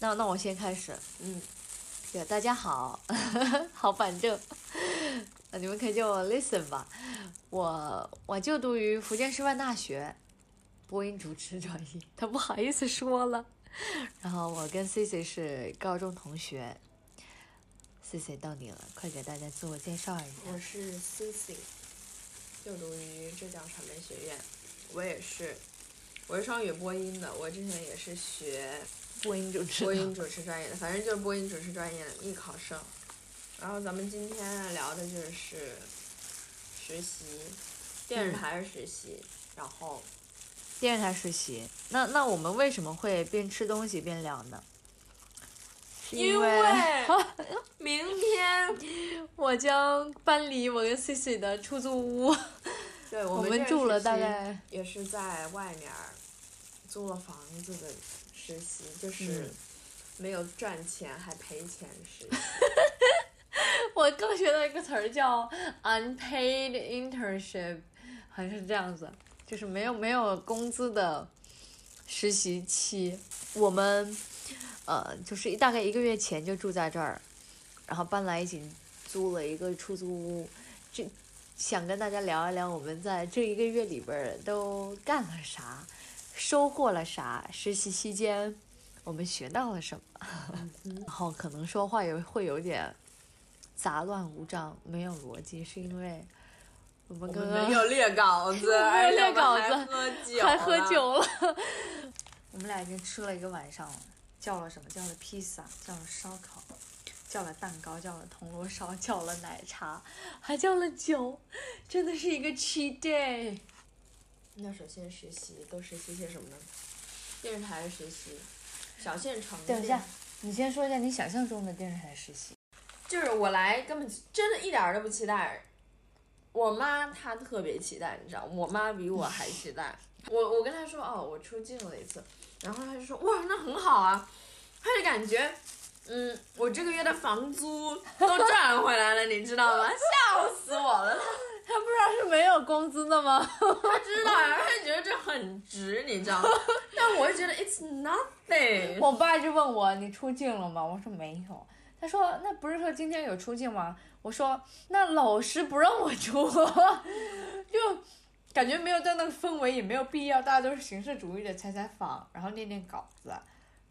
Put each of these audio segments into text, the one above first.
那那我先开始。嗯，对，大家好，好反正，你们可以叫我 Listen 吧。我我就读于福建师范大学播音主持专业，他不好意思说了。然后我跟 Cici 是高中同学。Cici 到你了，快给大家自我介绍一下。我是 Cici，就读于浙江传媒学院。我也是，我是双语播音的。我之前也是学播音主持，播音主持专业的，反正就是播音主持专业的艺考生。然后咱们今天聊的就是实习，电视台实习，然后电视台实习。那那我们为什么会边吃东西边聊呢？因为 明天我将搬离我跟 Cici 的出租屋。对，我们住了大概也是在外面租了房子的实习，就是没有赚钱还赔钱实习。我刚学到一个词儿叫 unpaid internship，好像是这样子，就是没有没有工资的实习期。我们呃，就是大概一个月前就住在这儿，然后搬来一起租了一个出租屋，就想跟大家聊一聊我们在这一个月里边都干了啥，收获了啥，实习期间我们学到了什么，然后可能说话也会有点。杂乱无章，没有逻辑，是因为我们刚刚没有列稿子，没有列稿子，还喝酒，还喝酒了。我们俩已经吃了一个晚上了，叫了什么？叫了披萨，叫了烧烤，叫了蛋糕，叫了铜锣烧，叫了奶茶，还叫了酒，真的是一个 cheat day。那首先实习都实习些什么呢？电视台实习，小县城。等一下，你先说一下你想象中的电视台实习。就是我来根本真的一点都不期待，我妈她特别期待，你知道，我妈比我还期待。我我跟她说哦，我出镜了一次，然后她就说哇，那很好啊，她就感觉嗯，我这个月的房租都赚回来了，你知道吗？笑死我了，她不知道是没有工资的吗？他知道呀，他觉得这很值，你知道吗？但我就觉得 it's nothing。我爸就问我你出镜了吗？我说没有。他说：“那不是说今天有出镜吗？”我说：“那老师不让我出，就感觉没有在那个氛围，也没有必要。大家都是形式主义的采采访，然后念念稿子，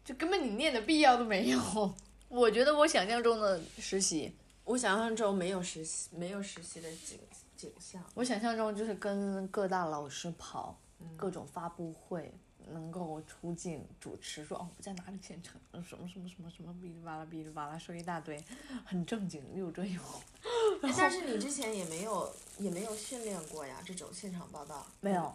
就根本你念的必要都没有。我觉得我想象中的实习，我想象中没有实习，没有实习的景景象。我想象中就是跟各大老师跑各种发布会。”能够出镜主持，说哦我在哪里现场，什么什么什么什么哔哩吧啦哔哩吧啦说一大堆，很正经又专业。但是你之前也没有也没有训练过呀，这种现场报道没有，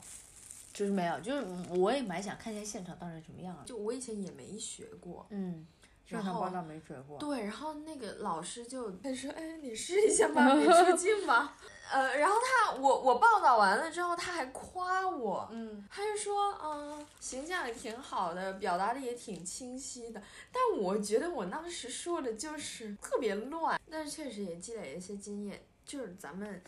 就是没有，就是我也蛮想看一下现场到底什么样。就我以前也没学过，嗯，现场报道没学过。对，然后那个老师就他说，哎，你试一下吧，你出镜吧。呃，然后他我我报道完了之后，他还夸我，嗯，他就说，嗯，形象也挺好的，表达的也挺清晰的。但我觉得我当时说的就是特别乱，但是确实也积累了一些经验，就是咱们。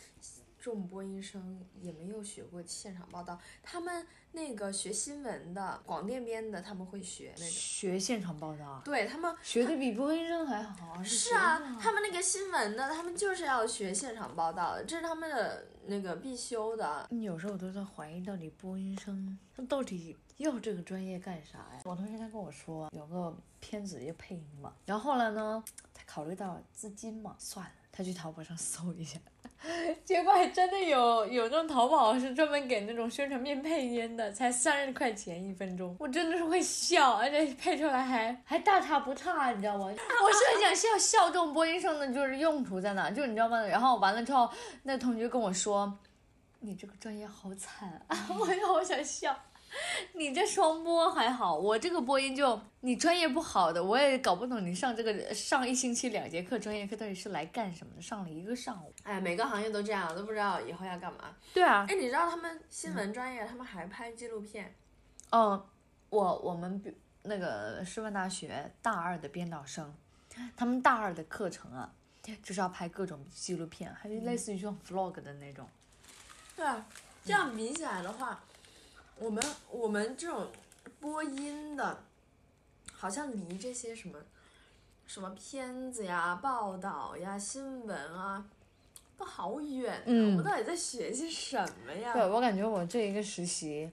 众播音生也没有学过现场报道，他们那个学新闻的、广电编的，他们会学那种学现场报道。对他们学的比播音生还好。是啊，他们那个新闻的，他们就是要学现场报道的，这是他们的那个必修的。你有时候我都在怀疑，到底播音生他到底要这个专业干啥呀？我同学他跟我说，有个片子要配音嘛，然后后来呢，他考虑到资金嘛，算了，他去淘宝上搜一下。结果还真的有有那种淘宝是专门给那种宣传片配音的，才三十块钱一分钟，我真的是会笑，而且配出来还还大差不差，你知道吗？我是很想笑笑这种播音生的，就是用途在哪？就你知道吗？然后完了之后，那同学跟我说，你这个专业好惨啊！我也好想笑。你这双播还好，我这个播音就你专业不好的，我也搞不懂你上这个上一星期两节课专业课到底是来干什么的，上了一个上午。哎，每个行业都这样，都不知道以后要干嘛。对啊，哎，你知道他们新闻专业，他们还拍纪录片。嗯，我我们那个师范大学大二的编导生，他们大二的课程啊，就是要拍各种纪录片，还是类似于像 vlog 的那种。对啊，这样比起来的话。我们我们这种播音的，好像离这些什么什么片子呀、报道呀、新闻啊，都好远、啊。嗯我们到底在学些什么呀？对我感觉我这一个实习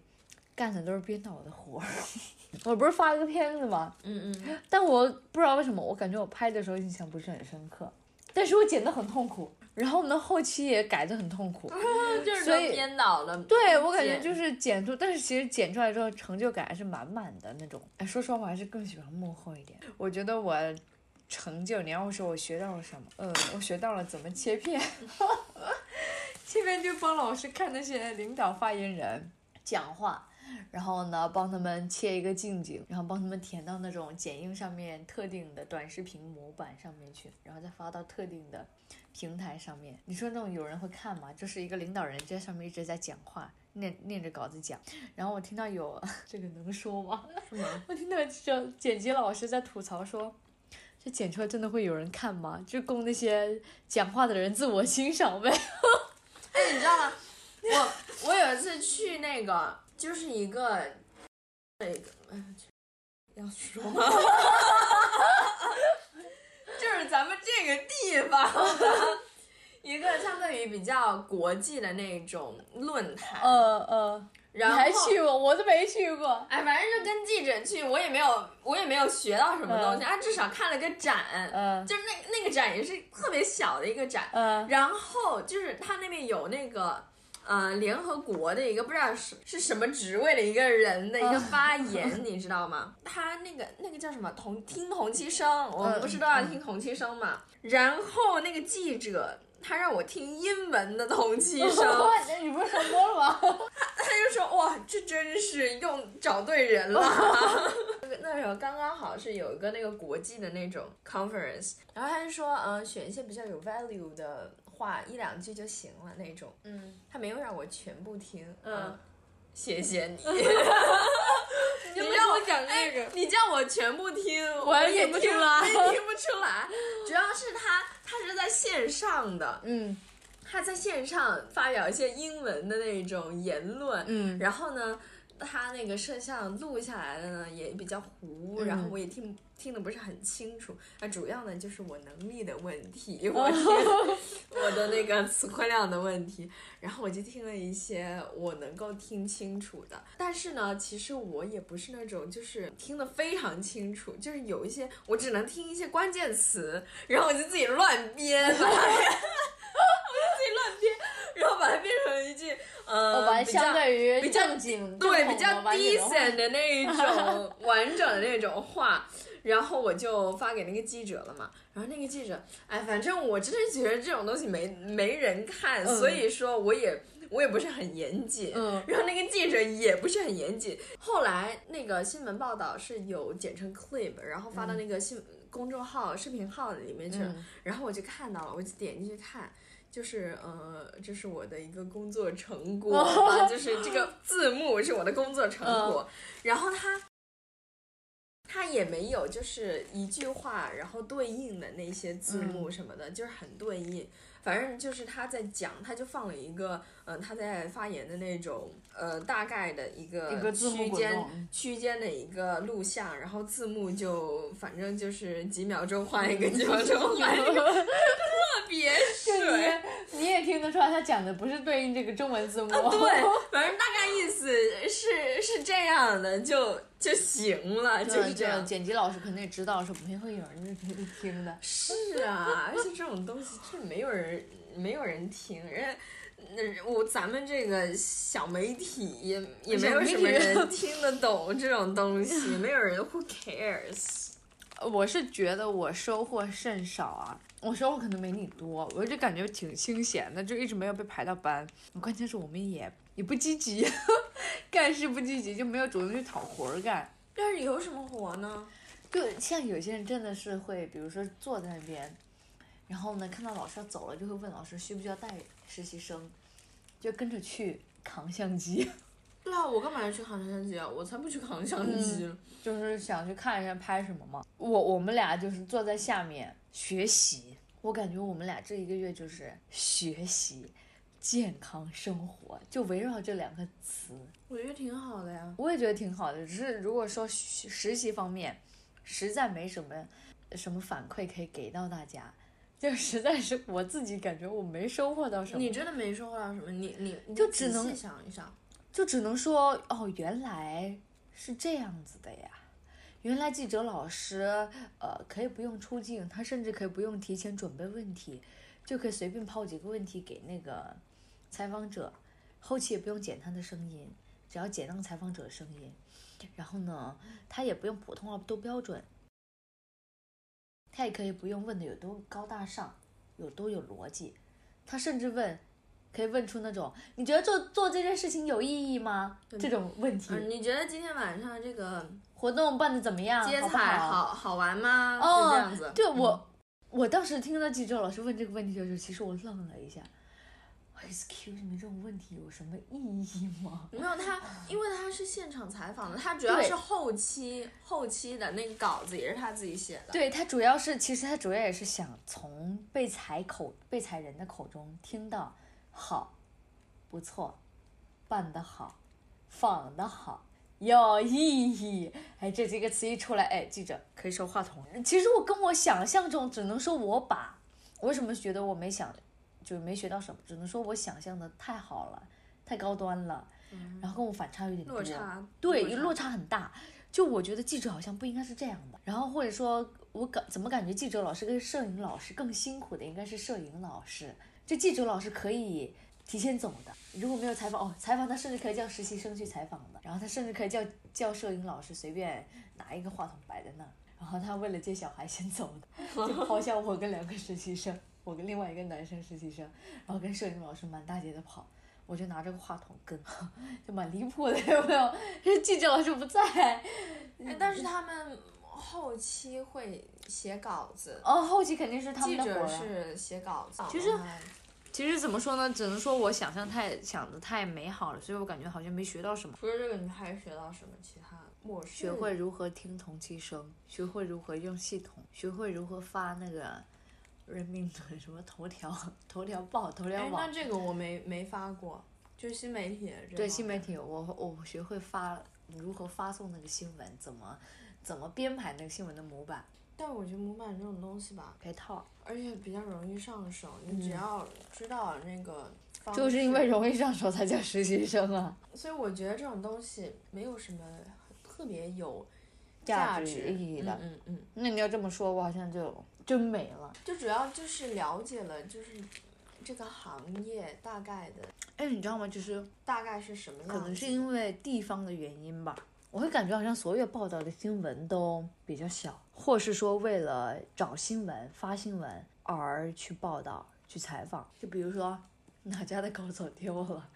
干的都是编导的活儿。我不是发了个片子吗？嗯嗯，但我不知道为什么，我感觉我拍的时候印象不是很深刻，但是我剪的很痛苦，然后我们的后期也改的很痛苦。就是所以说编导的。对我感觉就是剪出，但是其实剪出来之后成就感还是满满的那种。哎，说实话，我还是更喜欢幕后一点。我觉得我成就，你要说我学到了什么？嗯，我学到了怎么切片，切片就帮老师看那些领导发言人讲话。然后呢，帮他们切一个近景，然后帮他们填到那种剪映上面特定的短视频模板上面去，然后再发到特定的平台上面。你说那种有人会看吗？就是一个领导人在上面一直在讲话，念念着稿子讲。然后我听到有 这个能说吗？是吗？我听到就剪辑老师在吐槽说，这剪出来真的会有人看吗？就供那些讲话的人自我欣赏呗。哎，你知道吗？我我有一次去那个，就是一个这个，哎，要说吗？就是咱们这个地方。一个相对于比较国际的那种论坛，呃呃，你然后还去过？我都没去过。哎，反正就跟记者去，我也没有，我也没有学到什么东西，啊，至少看了个展，嗯就是那那个展也是特别小的一个展，嗯然后就是他那边有那个。呃，联合国的一个不知道是是什么职位的一个人的一个发 言，你知道吗？他那个那个叫什么同听同期声，我们不是都要听同期声嘛？然后那个记者他让我听英文的同期 声，你不是说多了吗？他 他就说哇，这真是用找对人了。那时候刚刚好是有一个那个国际的那种 conference，然后他就说，嗯、选一些比较有 value 的话，一两句就行了那种。嗯，他没有让我全部听，嗯，谢谢你。你你让我讲这个，你叫我全部听，我也听不出来我也听不出来。主要是他，他是在线上的，嗯他在线上发表一些英文的那种言论，嗯然后呢，他那个摄像录下来的呢也比较糊，嗯然后我也听听的不是很清楚。那主要呢就是我能力的问题，我听我的那个词汇量的问题。然后我就听了一些我能够听清楚的，但是呢，其实我也不是那种就是听得非常清楚，就是有一些我只能听一些关键词，然后我就自己乱编，把 它 我就自己乱编，然后把它变成一句呃，把它比较相对于比较正经对，比较 decent 的那一种 完整的那种话，然后我就发给那个记者了嘛。然后那个记者，哎，反正我真的觉得这种东西没没人看，嗯所以说我也我也不是很严谨。嗯然后那个记者也不是很严谨。后来那个新闻报道是有剪成 clip，然后发到那个新、公众号、视频号里面去了。嗯然后我就看到了，我就点进去看，就是呃，这是我的一个工作成果啊，就是这个字幕是我的工作成果。然后他他也没有就是一句话然后对应的那些字幕什么的，就是很对应。反正就是他在讲，他就放了一个，嗯、他在发言的那种，呃，大概的一个区间区间的一个录像，然后字幕就反正就是几秒钟换一个，几秒钟换一个，特别 就水。你你也听得出来，他讲的不是对应这个中文字幕。对，反正大概意思是是这样的，就就行了，就就是是这样。剪辑老师肯定也知道，说不定会有人听的。是啊，而且这种东西是没有人没有人听，人那我咱们这个小媒体也也没有什么人听得懂这种东西，没有人 who cares。我是觉得我收获甚少啊，我收获可能没你多，我就感觉挺清闲的，就一直没有被排到班。关键是我们也也不积极，干事不积极，就没有主动去讨活儿干。但是有什么活呢？就像有些人真的是会，比如说坐在那边，然后呢看到老师要走了，就会问老师需不需要带实习生，就跟着去扛相机，对啊，我干嘛要去扛相机啊？我才不去扛相机呢。就是想去看一下拍什么嘛。我我们俩就是坐在下面学习，我感觉我们俩这一个月就是学习。健康生活就围绕这两个词，我觉得挺好的呀。我也觉得挺好的。只是如果说实实习方面，实在没什么什么反馈可以给到大家，就实在是我自己感觉我没收获到什么。你真的没收获到什么？你你你就只能想一想，就只能说哦，原来是这样子的呀。原来记者老师，呃，可以不用出镜，他甚至可以不用提前准备问题，就可以随便抛几个问题给那个采访者，后期也不用剪他的声音，只要剪那个采访者的声音，然后呢，他也不用普通话多标准，他也可以不用问的有多高大上，有多有逻辑，他甚至问。可以问出那种你觉得做做这件事情有意义吗？这种问题。嗯，你觉得今天晚上这个活动办的怎么样？接好不彩好？好玩吗？就哦这样子。对我，我当时听到记者老师问这个问题的时候，其实我愣了一下。Excuse me，这种问题有什么意义吗？没有他，因为他是现场采访的，他主要是后期后期的那个稿子也是他自己写的。对他主要是，其实他主要也是想从被采口被采人的口中听到好，不错，办得好，仿得好。有意义，哎，这几个词一出来，哎，记者可以收话筒。其实我跟我想象中，只能说我把，我为什么觉得我没想，就没学到什么，只能说我想象的太好了，太高端了，然后跟我反差有点多。落差对，落落差很大。就我觉得记者好像不应该是这样的，然后或者说，我感怎么感觉记者老师跟摄影老师更辛苦的应该是摄影老师。这记者老师可以提前走的，如果没有采访哦，采访他甚至可以叫实习生去采访的，然后他甚至可以叫叫摄影老师随便拿一个话筒摆在那儿，然后他为了接小孩先走的，就抛下我跟两个实习生，我跟另外一个男生实习生，然后跟摄影老师满大街的跑。我就拿着个话筒跟，就蛮离谱的，有没有？这记者老师不在，哎但是他们后期会写稿子，哦，后期肯定是他记者们的活儿啊。是写稿子。其实其实怎么说呢？只能说我想象太想的太美好了，所以我感觉好像没学到什么。除了这个，你还学到什么其他？我是学会如何听同期声，学会如何用系统，学会如何发那个人民的什么头条、头条报、头条哎，网。那。这个我没没发过，就是新媒体这对新媒体，我我学会发如何发送那个新闻，怎么怎么编排那个新闻的模板，但我觉得模板这种东西吧，配套。而且比较容易上手，你只要知道那个就是因为容易上手才叫实习生啊，所以我觉得这种东西没有什么特别有价值。值意义的。嗯嗯嗯，那你要这么说，我好像就真没了。就主要就是了解了，就是这个行业大概的哎，你知道吗？就是大概是什么样，可能是因为地方的原因吧，我会感觉好像所有报道的新闻都比较小，或是说为了找新闻、发新闻而去报道、去采访。就比如说哪家的狗走丢了，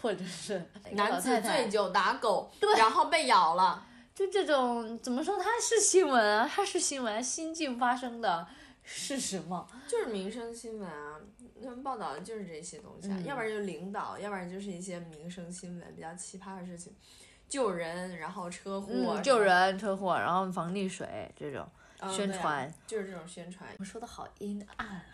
或者是男子醉酒打狗，对然后被咬了。就这种怎么说？它是新闻啊，它是新闻，新近发生的事实嘛。就是民生新闻啊，他们报道的就是这些东西啊，嗯要不然就是领导，要不然就是一些民生新闻比较奇葩的事情，救人，然后车祸，嗯，救，人、车祸，然后防溺水这种宣传。就是这种宣传。我说的好阴暗啊。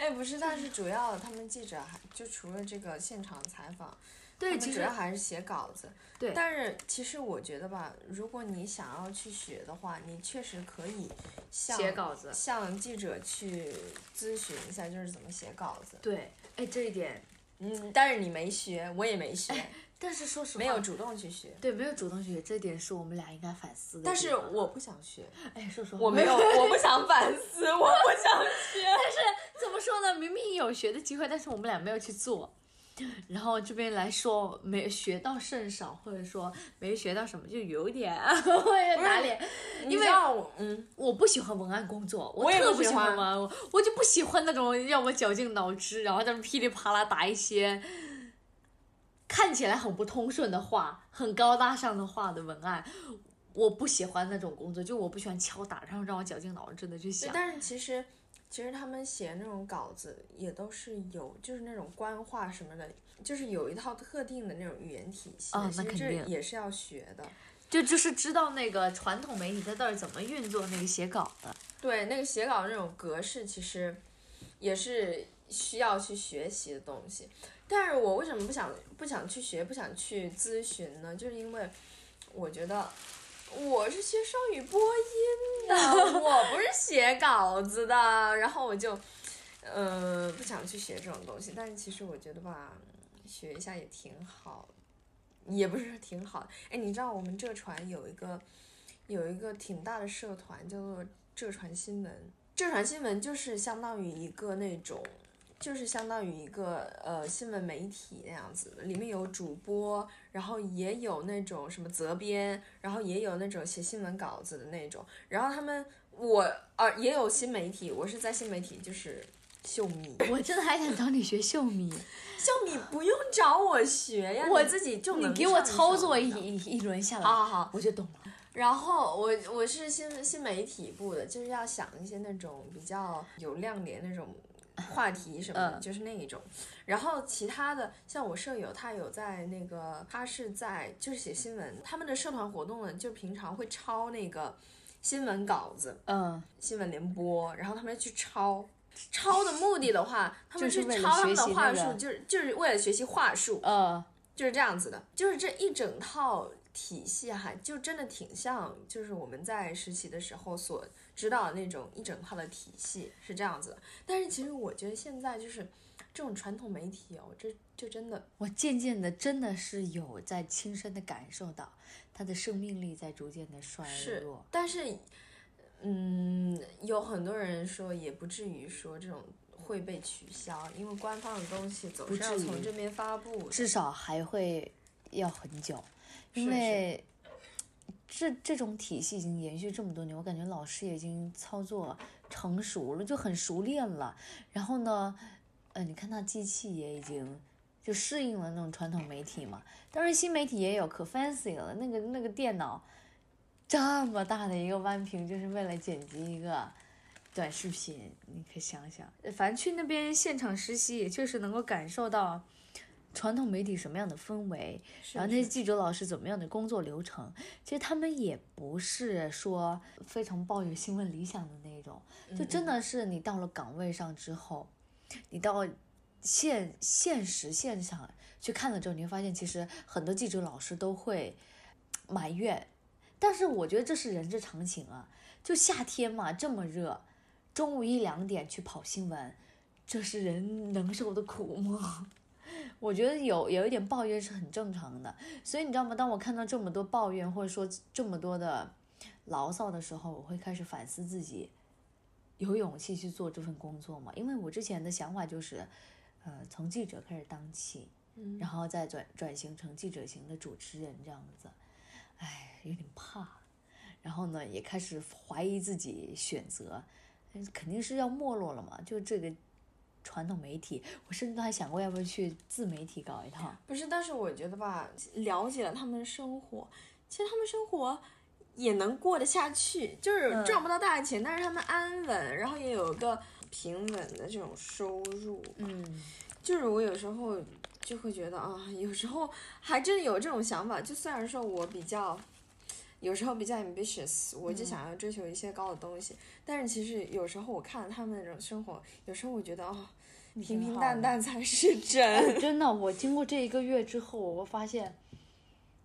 哎，不是，但是主要他们记者还就除了这个现场采访，对，其实主要还是写稿子。对但是其实我觉得吧，如果你想要去学的话，你确实可以向写稿子。向记者去咨询一下，就是怎么写稿子。对，哎，这一点，嗯，但是你没学，我也没学，但是说实话，没有主动去学。对，没有主动学，这一点是我们俩应该反思的。但是我不想学，哎，说实话，我没有，我不想反思，我不想学。但是怎么说呢？明明有学的机会，但是我们俩没有去做。然后这边来说没学到甚少，或者说没学到什么，就有点 打脸。因为我嗯，我不喜欢文案工作，我特不不喜欢喜文案，我我就不喜欢那种让我绞尽脑汁，然后在那噼里啪啦打一些看起来很不通顺的话，很高大上的话的文案。我不喜欢那种工作，就我不喜欢敲打，然后让我绞尽脑汁的去对想。但是其实其实他们写那种稿子也都是有，就是那种官话什么的，就是有一套特定的那种语言体系的。哦那其实这肯定也是要学的。就就是知道那个传统媒体它到底怎么运作那个写稿的。对，那个写稿那种格式，其实也是需要去学习的东西。但是我为什么不想不想去学，不想去咨询呢？就是因为我觉得我是学双语播音的，我不是写稿子的。然后我就，呃，不想去学这种东西。但是其实我觉得吧，学一下也挺好，也不是挺好。哎，你知道我们浙传有一个有一个挺大的社团，叫做浙传新闻。浙传新闻就是相当于一个那种。就是相当于一个呃新闻媒体那样子，里面有主播，然后也有那种什么责编，然后也有那种写新闻稿子的那种，然后他们我啊也有新媒体，我是在新媒体就是秀米，我真的还想找你学秀米，秀米不用找我学呀，我自己就你给我操作一一轮下 来，好好好，我就懂了。然后我我是新新媒体部的，就是要想一些那种比较有亮点那种。话题什么的，就是那一种。然后其他的，像我舍友，他有在那个，他是在就是写新闻。他们的社团活动呢，就平常会抄那个新闻稿子，嗯，新闻联播。然后他们去抄，抄的目的的话，他们去抄他们的话术，就是就是为了学习话术，嗯，就是这样子的。就是这一整套体系哈，就真的挺像，就是我们在实习的时候所。知道那种一整套的体系是这样子的，但是其实我觉得现在就是这种传统媒体哦，这就真的，我渐渐的真的是有在亲身的感受到它的生命力在逐渐的衰弱。但是，嗯，有很多人说也不至于说这种会被取消，因为官方的东西总是要从这边发布，至少还会要很久，因为。这这种体系已经延续这么多年，我感觉老师已经操作成熟了，就很熟练了。然后呢，呃，你看那机器也已经就适应了那种传统媒体嘛。当然新媒体也有可 fancy 了，那个那个电脑这么大的一个弯屏，就是为了剪辑一个短视频。你可以想想，反正去那边现场实习，也确实能够感受到。传统媒体什么样的氛围，然后那些记者老师怎么样的工作流程，其实他们也不是说非常抱有新闻理想的那种，就真的是你到了岗位上之后，你到现现实现场去看了之后，你会发现其实很多记者老师都会埋怨，但是我觉得这是人之常情啊，就夏天嘛这么热，中午一两点去跑新闻，这是人能受的苦吗？我觉得有有一点抱怨是很正常的，所以你知道吗？当我看到这么多抱怨或者说这么多的牢骚的时候，我会开始反思自己有勇气去做这份工作吗？因为我之前的想法就是，呃，从记者开始当起，然后再转转型成记者型的主持人这样子，哎，有点怕，然后呢，也开始怀疑自己选择，肯定是要没落了嘛，就这个。传统媒体，我甚至都还想过要不要去自媒体搞一套。不是，但是我觉得吧，了解了他们的生活，其实他们生活也能过得下去，就是赚不到大钱，但是他们安稳，然后也有个平稳的这种收入。嗯，就是我有时候就会觉得啊，有时候还真有这种想法。就虽然说我比较有时候比较 ambitious，我就想要追求一些高的东西，但是其实有时候我看了他们那种生活，有时候我觉得哦。平平淡淡才是真。真的，我经过这一个月之后，我发现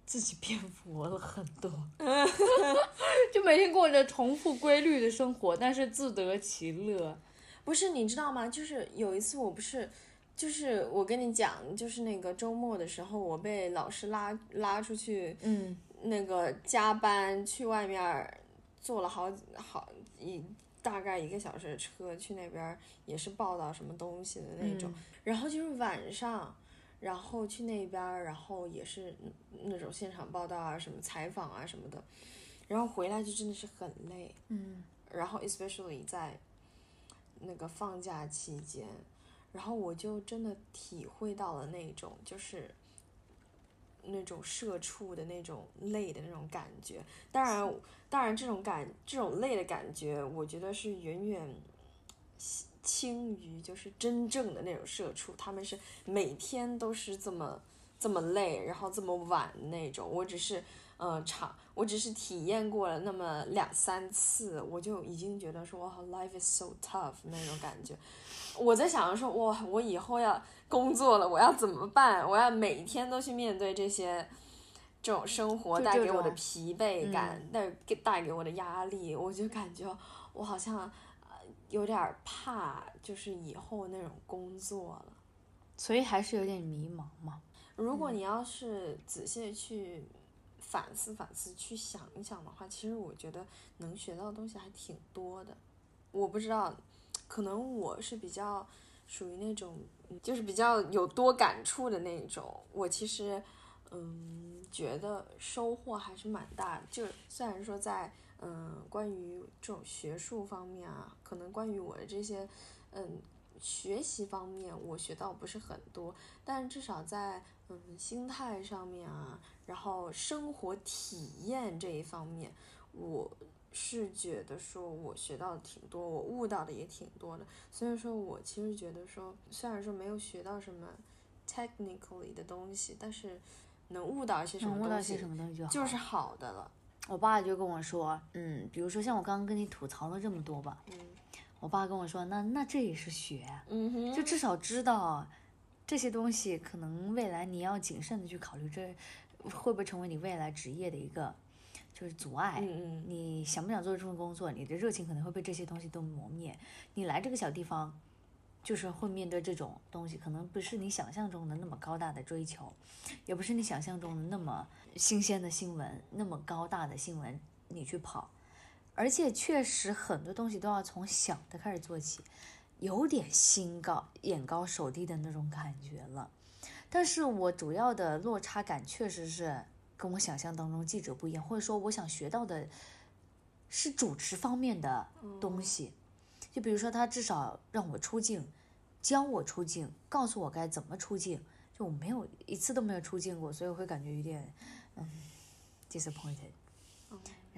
自己变佛了很多。就每天过着重复规律的生活，但是自得其乐。不是，你知道吗？就是有一次，我不是，就是我跟你讲，就是那个周末的时候，我被老师拉拉出去，嗯，那个加班去外面坐了好好一。大概一个小时的车去那边也是报道什么东西的那种，然后就是晚上，然后去那边，然后也是那种现场报道啊，什么采访啊什么的，然后回来就真的是很累，嗯，然后 especially 在那个放假期间，然后我就真的体会到了那种就是那种社畜的那种累的那种感觉，当然。当然，这种感这种累的感觉，我觉得是远远轻于就是真正的那种社畜，他们是每天都是这么这么累，然后这么晚那种。我只是呃长，我只是体验过了那么两三次，我就已经觉得说哇，life is so tough 那种感觉。我在想着说哇，我以后要工作了，我要怎么办？我要每天都去面对这些。这种生活带给我的疲惫感，嗯带给带给我的压力，我就感觉我好像呃有点儿怕，就是以后那种工作了。所以还是有点迷茫嘛。如果你要是仔细地去反思反思，去想一想的话，其实我觉得能学到的东西还挺多的。我不知道，可能我是比较属于那种，嗯就是比较有多感触的那种。我其实，嗯，觉得收获还是蛮大的。就虽然说在，嗯，关于这种学术方面啊，可能关于我的这些，嗯。学习方面我学到不是很多，但至少在嗯心态上面啊，然后生活体验这一方面，我是觉得说我学到的挺多，我悟到的也挺多的。所以说我其实觉得说，虽然说没有学到什么 technically 的东西，但是能悟到一些什么东西能悟到些什么东西就好。就是好的了。我爸就跟我说，嗯，比如说像我刚刚跟你吐槽了这么多吧，嗯我爸跟我说，那那这也是学，嗯哼，就至少知道这些东西，可能未来你要谨慎的去考虑，这会不会成为你未来职业的一个就是阻碍。嗯嗯你想不想做这份工作？你的热情可能会被这些东西都磨灭。你来这个小地方，就是会面对这种东西，可能不是你想象中的那么高大的追求，也不是你想象中的那么新鲜的新闻，那么高大的新闻你去跑。而且确实很多东西都要从小的开始做起，有点心高眼高手低的那种感觉了。但是我主要的落差感确实是跟我想象当中记者不一样，或者说我想学到的是主持方面的东西。就比如说他至少让我出镜，教我出镜，告诉我该怎么出镜。就我没有一次都没有出镜过，所以我会感觉有点嗯 disappointed。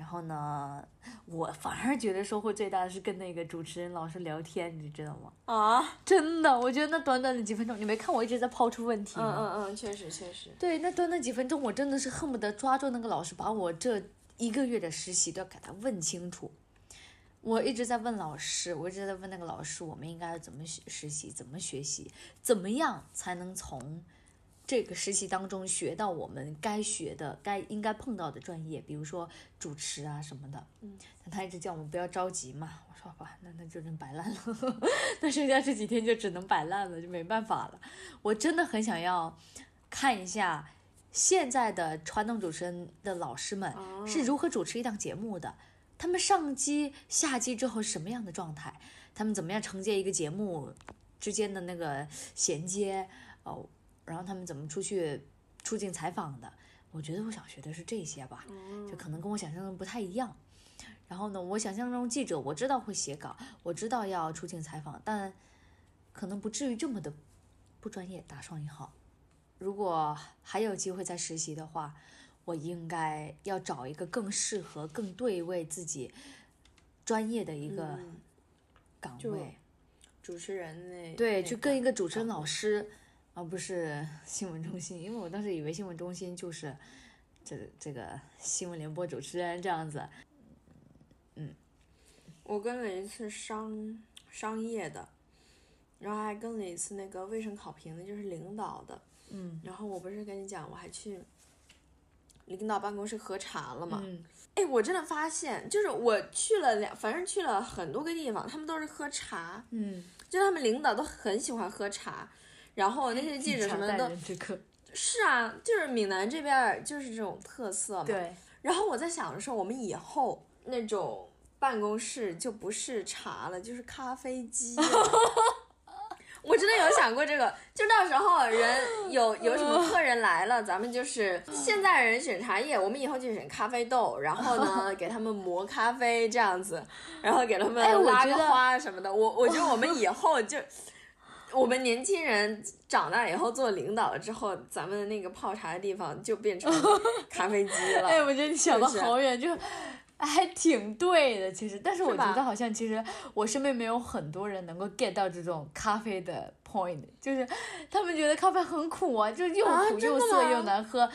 然后呢，我反而觉得收获最大的是跟那个主持人老师聊天，你知道吗？啊，真的，我觉得那短短的几分钟，你没看我一直在抛出问题嗯吗？嗯嗯，确实确实。对，那短短几分钟，我真的是恨不得抓住那个老师，把我这一个月的实习都要给他问清楚。我一直在问老师，我一直在问那个老师，我们应该怎么学实习，怎么学习，怎么样才能从这个实习当中学到我们该学的、该应该碰到的专业，比如说主持啊什么的。嗯，但他一直叫我们不要着急嘛。我说好吧，那那就能摆烂了，那剩下这几天就只能摆烂了，就没办法了。我真的很想要看一下现在的传统主持人的老师们哦是如何主持一档节目的，他们上机下机之后是什么样的状态，他们怎么样承接一个节目之间的那个衔接哦，然后他们怎么出去出境采访的。我觉得我想学的是这些吧，就可能跟我想象中不太一样。然后呢，我想象中记者我知道会写稿，我知道要出境采访，但可能不至于这么的不专业，打双引号。如果还有机会再实习的话，我应该要找一个更适合、更对位自己专业的一个嗯岗就位。主持人那对，那去跟一个主持人老师，而不是新闻中心，因为我当时以为新闻中心就是这个这个新闻联播主持人这样子。嗯我跟了一次商商业的，然后还跟了一次那个卫生考评的，就是领导的。嗯然后我不是跟你讲，我还去领导办公室喝茶了嘛？嗯哎，我真的发现，就是我去了两，反正去了很多个地方，他们都是喝茶，嗯，就他们领导都很喜欢喝茶。然后那些记者什么的。是啊，就是闽南这边儿就是这种特色嘛。对，然后我在想着说，我们以后那种办公室就不是茶了，就是咖啡机了。我真的有想过这个，就到时候人有有什么客人来了，咱们就是现在人选茶叶，我们以后就选咖啡豆，然后呢 给他们磨咖啡这样子，然后给他们拉个花什么的。我我觉得我们以后就。我们年轻人长大以后做领导了之后，咱们的那个泡茶的地方就变成 咖啡机了。哎，我觉得你想的好远，就还挺对的，其实。但是我觉得好像其实我身边没有很多人能够 get 到这种咖啡的 point，就是他们觉得咖啡很苦啊，就又啊苦又涩又难喝。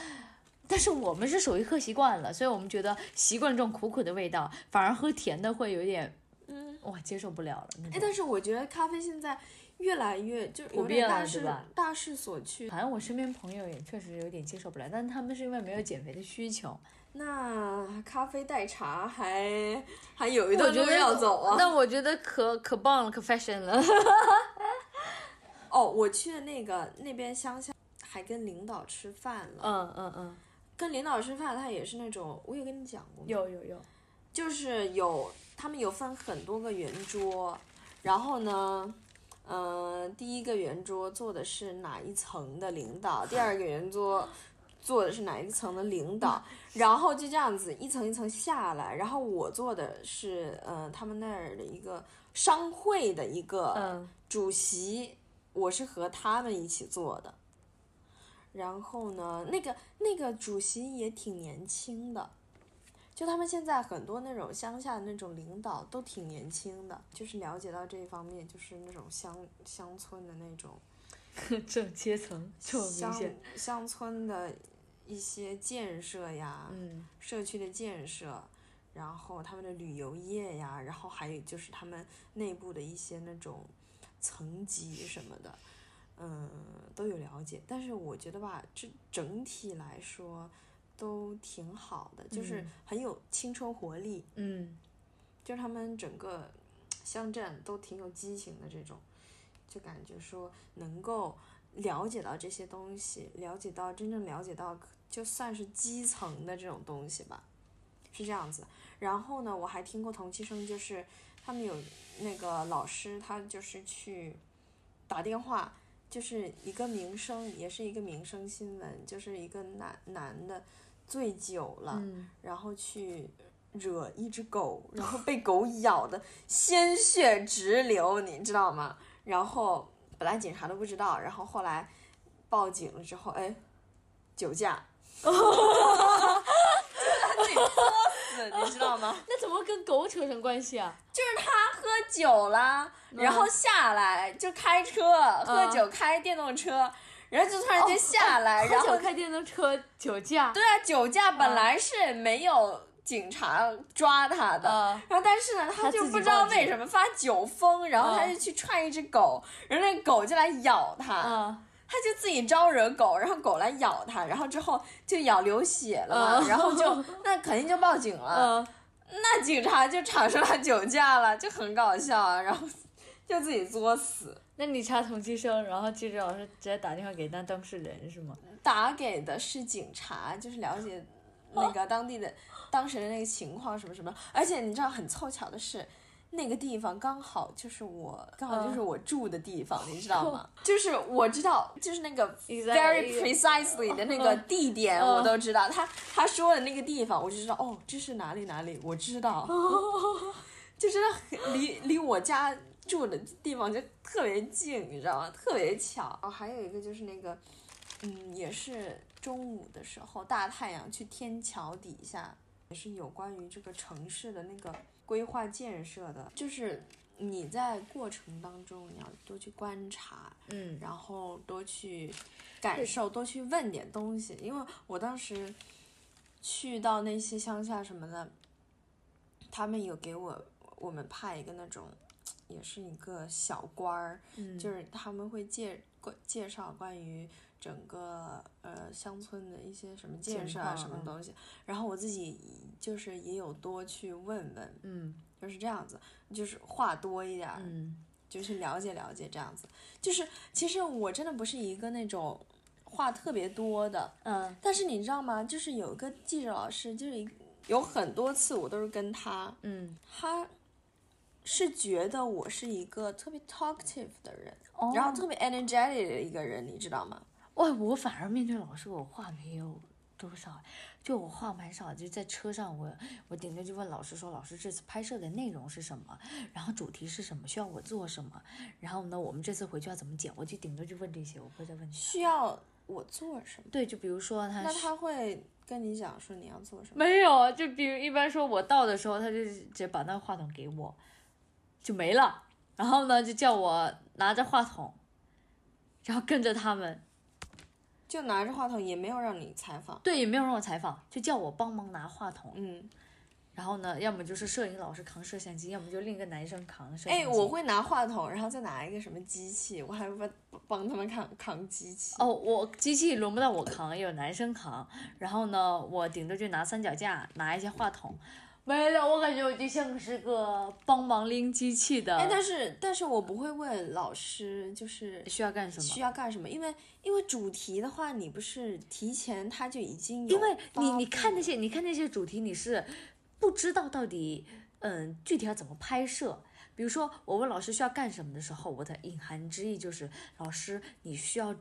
但是我们是属于喝习惯了，所以我们觉得习惯这种苦苦的味道，反而喝甜的会有点，嗯，哇接受不了了那哎，但是我觉得咖啡现在越来越就是有普遍点大势了对吧大势所趋。反正我身边朋友也确实有点接受不了，但是他们是因为没有减肥的需求。那咖啡代茶还还有一段路要走啊。那我觉得可可棒了，可 fashion 了。哦，我去的那个那边乡下，还跟领导吃饭了。嗯嗯嗯，跟领导吃饭，他也是那种，我有跟你讲过吗？有有有。就是有他们有分很多个圆桌，然后呢，呃，第一个圆桌坐的是哪一层的领导，第二个圆桌坐的是哪一层的领导，然后就这样子一层一层下来，然后我坐的是呃他们那儿的一个商会的一个嗯主席，我是和他们一起坐的。然后呢，那个那个主席也挺年轻的，就他们现在很多那种乡下的那种领导都挺年轻的，就是了解到这一方面，就是那种乡乡村的那种 这种阶层这么明乡显。乡村的一些建设呀，嗯社区的建设，然后他们的旅游业呀，然后还有就是他们内部的一些那种层级什么的，嗯，都有了解。但是我觉得吧，这整体来说都挺好的，就是嗯很有青春活力，嗯就是他们整个乡镇都挺有激情的这种，就感觉说能够了解到这些东西，了解到真正了解到，就算是基层的这种东西吧，是这样子。然后呢，我还听过同期声，就是他们有那个老师，他就是去打电话，就是一个民生，也是一个民生新闻，就是一个男男的醉酒了，嗯，然后去惹一只狗，然后被狗咬的鲜血直流，你知道吗？然后本来警察都不知道，然后后来报警了之后，哎，酒驾，就是他自己喝死，你知道吗？那怎么跟狗扯上关系啊？就是他喝酒啦，然后下来就开车，喝酒开电动车，然后就突然间下来，然后开电动车酒驾。对啊，酒驾本来是没有警察抓他的，嗯然后但是呢，他就不知道为什么发酒疯，然后他嗯就去踹一只狗，然后那狗就来咬他，啊他就自己招惹狗，然后狗来咬他，然后之后就咬流血了嘛，嗯然后就 那肯定就报警了，嗯那警察就查出他酒驾了，就很搞笑啊，然后就自己作死。那你查同期声，然后记者老师直接打电话给那当事人是吗？打给的是警察，就是了解那个当地的当时的那个情况什么什么。而且你知道很凑巧的是，那个地方刚好就是我刚好就是我住的地方，你知道吗？就是我知道，就是那个 very precisely 的那个地点我都知道。他他说的那个地方，我就知道哦，这是哪里哪里，我知道，就真的很离离我家。住的地方就特别近，你知道吗？特别巧。哦，还有一个就是那个，嗯，也是中午的时候，大太阳去天桥底下，也是有关于这个城市的那个规划建设的，就是你在过程当中你要多去观察，嗯然后多去感受，多去问点东西。因为我当时去到那些乡下什么的，他们有给我我们派一个那种，也是一个小官儿，嗯。就是他们会介介绍关于整个呃乡村的一些什么建设啊什么东西，然后我自己就是也有多去问问，嗯。就是这样子，就是话多一点儿，嗯。就是了解了解这样子。就是其实我真的不是一个那种话特别多的，嗯。但是你知道吗？就是有一个记者老师，就是一有很多次我都是跟他，嗯，他是觉得我是一个特别 talkative 的人，哦然后特别 energetic 的一个人，你知道吗？哇，我反而面对老师，我话没有多少，就我话蛮少，就在车上我我顶多就问老师说，老师这次拍摄的内容是什么，然后主题是什么，需要我做什么，然后呢，我们这次回去要怎么剪，我就顶多就问这些，我不会再问。需要我做什么？对，就比如说他那他会跟你讲说你要做什么？没有，就比如一般说我到的时候，他就直接把那个话筒给我，就没了。然后呢，就叫我拿着话筒，然后跟着他们。就拿着话筒，也没有让你采访。对，也没有让我采访，就叫我帮忙拿话筒。嗯，然后呢，要么就是摄影老师扛摄像机，要么就另一个男生扛摄像机。哎，我会拿话筒，然后再拿一个什么机器，我还帮帮他们扛扛机器。哦，我机器轮不到我扛，有男生扛。然后呢，我顶多就拿三脚架，拿一些话筒。没了，我感觉我就像是个帮忙拎机器的。哎，但是但是我不会问老师，就是需要干什么？需要干什么？因为因为主题的话，你不是提前他就已经有。因为你你看那些你看那些主题，你是不知道到底嗯具体要怎么拍摄。比如说我问老师需要干什么的时候，我的隐含之意就是老师你需要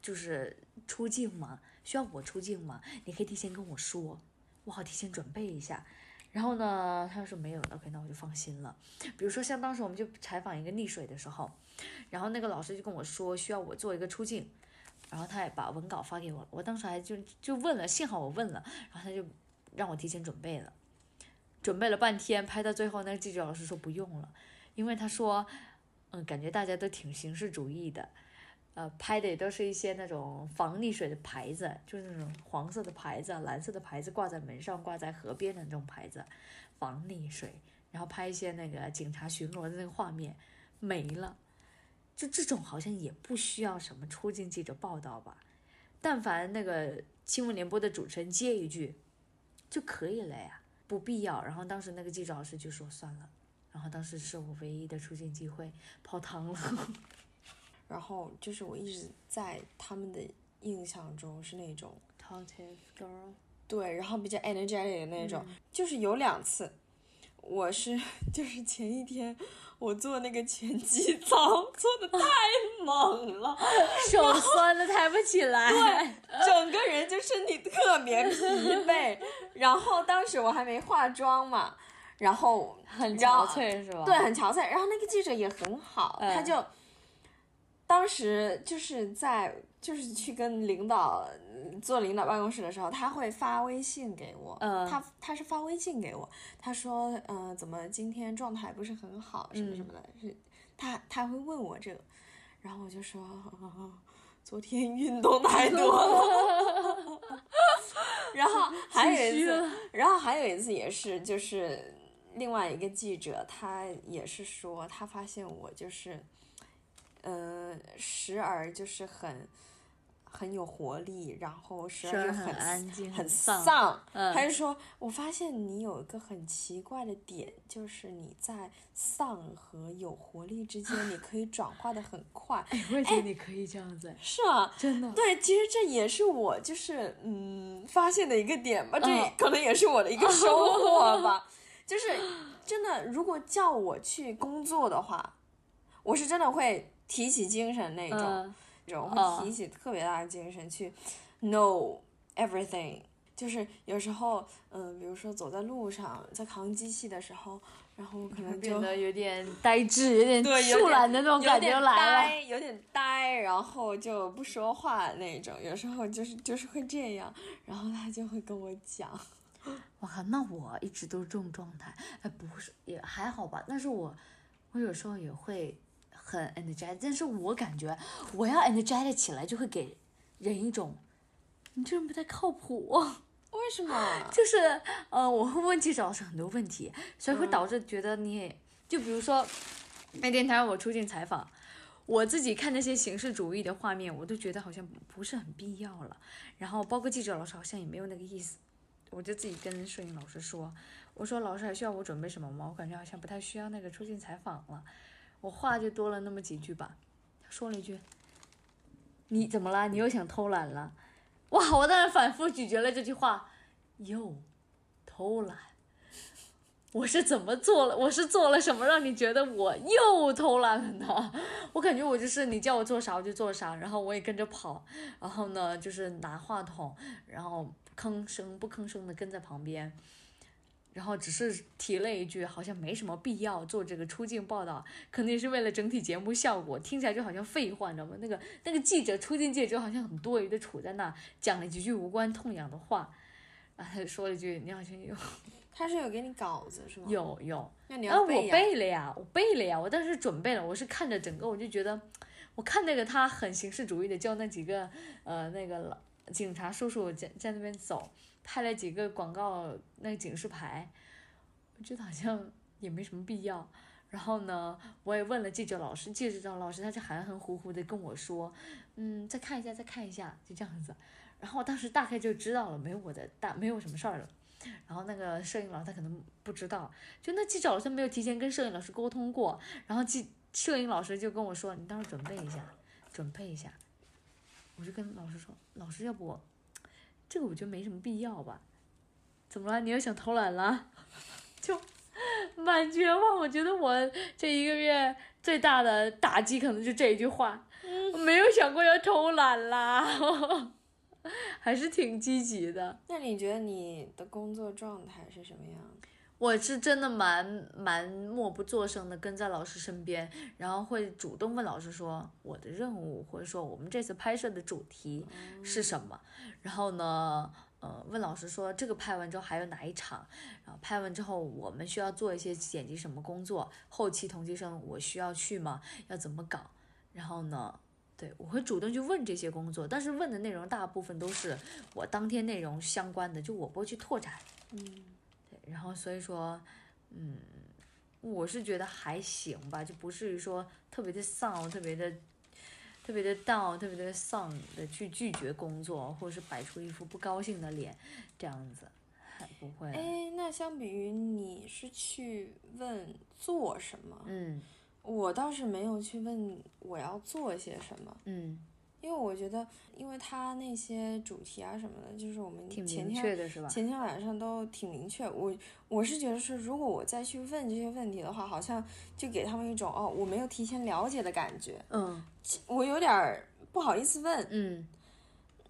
就是出镜吗？需要我出镜吗？你可以提前跟我说，我好提前准备一下。然后呢，他要说没有，OK，那我就放心了。比如说像当时我们就采访一个溺水的时候，然后那个老师就跟我说需要我做一个出镜，然后他也把文稿发给我了。我当时还就就问了，幸好我问了，然后他就让我提前准备了，准备了半天，拍到最后那个记者老师说不用了，因为他说，嗯，感觉大家都挺形式主义的。呃，拍的也都是一些那种防溺水的牌子，就是那种黄色的牌子、蓝色的牌子挂在门上、挂在河边的那种牌子，防溺水。然后拍一些那个警察巡逻的那个画面，没了。就这种好像也不需要什么出境记者报道吧？但凡那个新闻联播的主持人接一句就可以了呀，不必要。然后当时那个记者老师就说算了。然后当时是我唯一的出镜机会，泡汤了。然后就是我一直在他们的印象中是那种 talkative girl，对，然后比较 energetic 的那种。就是有两次，我是就是前一天我做那个拳击操做的太猛了，手酸的抬不起来，对，整个人就身体特别疲惫。然后当时我还没化妆嘛，然后很憔悴是吧？对，很憔悴。然后那个记者也很好，他就。当时就是在就是去跟领导坐领导办公室的时候，他会发微信给我，他他是发微信给我，他说，嗯，怎么今天状态不是很好，什么什么的，是，他他会问我这个，然后我就说，昨天运动太多了，然后还有一次，然后还有一次也是，就是另外一个记者，他也是说，他发现我就是。嗯，时而就是很很有活力，然后时而又很安静、很丧。嗯，他就说，我发现你有一个很奇怪的点，就是你在丧和有活力之间，你可以转化的很快。哎，我也觉得你可以这样子。是啊，真的。对，其实这也是我就是嗯发现的一个点吧，这可能也是我的一个收获吧。就是真的，如果叫我去工作的话，我是真的会。提起精神那种，那种会提起特别大的精神去，know everything。就是有时候，嗯，比如说走在路上，在扛机器的时候，然后可能变得有点呆滞，有点树懒的那种感觉来了，有点呆，然后就不说话那种。有时候就是就是会这样，然后他就会跟我讲，我靠，那我一直都是这种状态。哎，不是，也还好吧。但是我，我有时候也会。很 energetic，但是我感觉我要 energetic 起来，就会给人一种你这人不太靠谱。为什么？就是呃，我会问记者老师很多问题，所以会导致觉得你，就比如说那天他让我出镜采访，我自己看那些形式主义的画面，我都觉得好像不是很必要了。然后包括记者老师好像也没有那个意思，我就自己跟摄影老师说，我说老师还需要我准备什么吗？我感觉好像不太需要那个出镜采访了。我话就多了那么几句吧，他说了一句：“你怎么了？你又想偷懒了？”哇！我当时反复咀嚼了这句话，又偷懒，我是怎么做了？我是做了什么让你觉得我又偷懒了呢？我感觉我就是你叫我做啥我就做啥，然后我也跟着跑，然后呢就是拿话筒，然后吭声不吭声的跟在旁边。然后只是提了一句，好像没什么必要做这个出境报道，肯定是为了整体节目效果，听起来就好像废话，你知道吗？那个那个记者出境记者好像很多余的杵在那，讲了几句无关痛痒的话，啊，他说了一句，你好像有，他是有给你稿子是吗？有有，那你要背我背了呀，我背了呀，我当时准备了，我是看着整个，我就觉得，我看那个他很形式主义的叫那几个呃那个老警察叔叔在在那边走。拍了几个广告那个警示牌，我觉得好像也没什么必要。然后呢，我也问了记者老师，记者老师他就含含糊糊的跟我说，嗯，再看一下，再看一下，就这样子。然后我当时大概就知道了，没有我的大，没有什么事儿了。然后那个摄影老师他可能不知道，就那记者老师没有提前跟摄影老师沟通过，然后记摄影老师就跟我说，你到时候准备一下，准备一下。我就跟老师说，老师要不，这个我觉得没什么必要吧。怎么了？你又想偷懒了？就蛮绝望。我觉得我这一个月最大的打击可能就这一句话，我没有想过要偷懒啦。还是挺积极的。那你觉得你的工作状态是什么样？我是真的蛮蛮默不作声的跟在老师身边，然后会主动问老师说我的任务，或者说我们这次拍摄的主题是什么。然后呢，呃，问老师说这个拍完之后还有哪一场，然后拍完之后我们需要做一些剪辑什么工作，后期同期生我需要去吗？要怎么搞？然后呢？对，我会主动去问这些工作，但是问的内容大部分都是我当天内容相关的，就我不会去拓展。嗯，然后所以说，嗯，我是觉得还行吧，就不至于说特别的丧，特别的，特别的 down，特别的丧的去拒绝工作，或者是摆出一副不高兴的脸，这样子，还不会。哎，那相比于你是去问做什么？嗯。我倒是没有去问我要做些什么，嗯，因为我觉得，因为他那些主题啊什么的，就是我们前天前天晚上都挺明确。我我是觉得是，如果我再去问这些问题的话，好像就给他们一种哦，我没有提前了解的感觉，嗯，我有点不好意思问，嗯。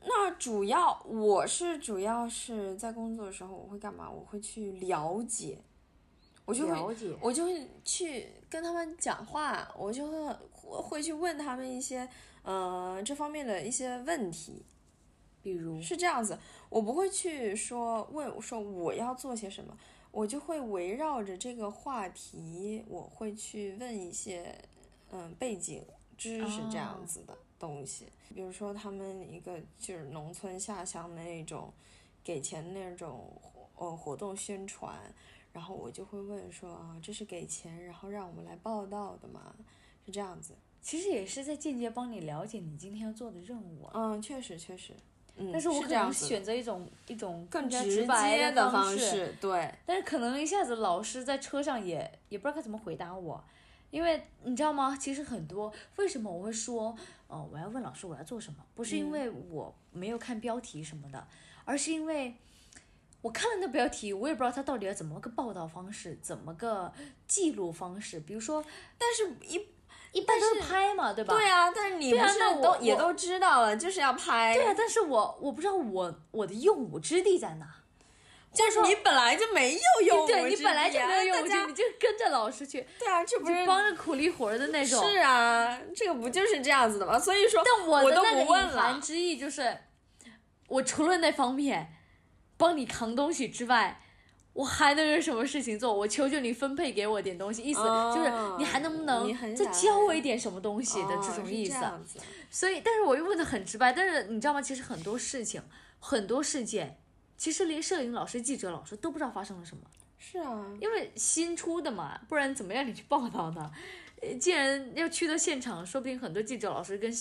那主要我是主要是在工作的时候，我会干嘛？我会去了解。我就会，我就会去跟他们讲话，我就会会去问他们一些，呃，这方面的一些问题，比如是这样子，我不会去说问说我要做些什么，我就会围绕着这个话题，我会去问一些，嗯，背景知识这样子的东西，比如说他们一个就是农村下乡的那种，给钱那种，呃，活动宣传。然后我就会问说啊，这是给钱，然后让我们来报道的嘛？是这样子，其实也是在间接帮你了解你今天要做的任务。嗯，确实确实，嗯，但是我可能选择一种一种更直接的方式，对。但是可能一下子老师在车上也也不知道该怎么回答我，因为你知道吗？其实很多为什么我会说，哦，我要问老师我要做什么，不是因为我没有看标题什么的，而是因为。我看了那标题，我也不知道他到底要怎么个报道方式，怎么个记录方式。比如说，但是一一般都是拍嘛，对吧？对啊，但是你不是都也都知道了，就是要拍。对啊，但是我我不知道我我的用武之地在哪。就是你本来就没有用 武之地，对你本来就没有用武之地，你就跟着老师去。对啊，这不是帮着苦力活的那种。是啊，这个不就是这样子的吗？所以说，但我的那个隐含之意就是，我除了那方面。帮你扛东西之外，我还能有什么事情做？我求求你分配给我点东西，意思就是你还能不能再教我一点什么东西的这种意思。所以，但是我又问的很直白。但是你知道吗？其实很多事情，很多事件，其实连摄影老师、记者老师都不知道发生了什么。是啊，因为新出的嘛，不然怎么让你去报道呢？既然要去到现场，说不定很多记者老师跟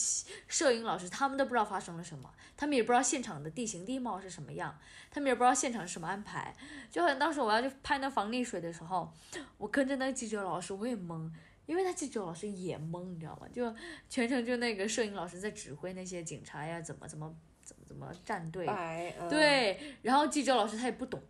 摄影老师他们都不知道发生了什么，他们也不知道现场的地形地貌是什么样，他们也不知道现场是什么安排。就好像当时我要去拍那防溺水的时候，我跟着那个记者老师，我也懵，因为他记者老师也懵，你知道吗？就全程就那个摄影老师在指挥那些警察呀，怎么怎么怎么怎么站队，对，然后记者老师他也不懂，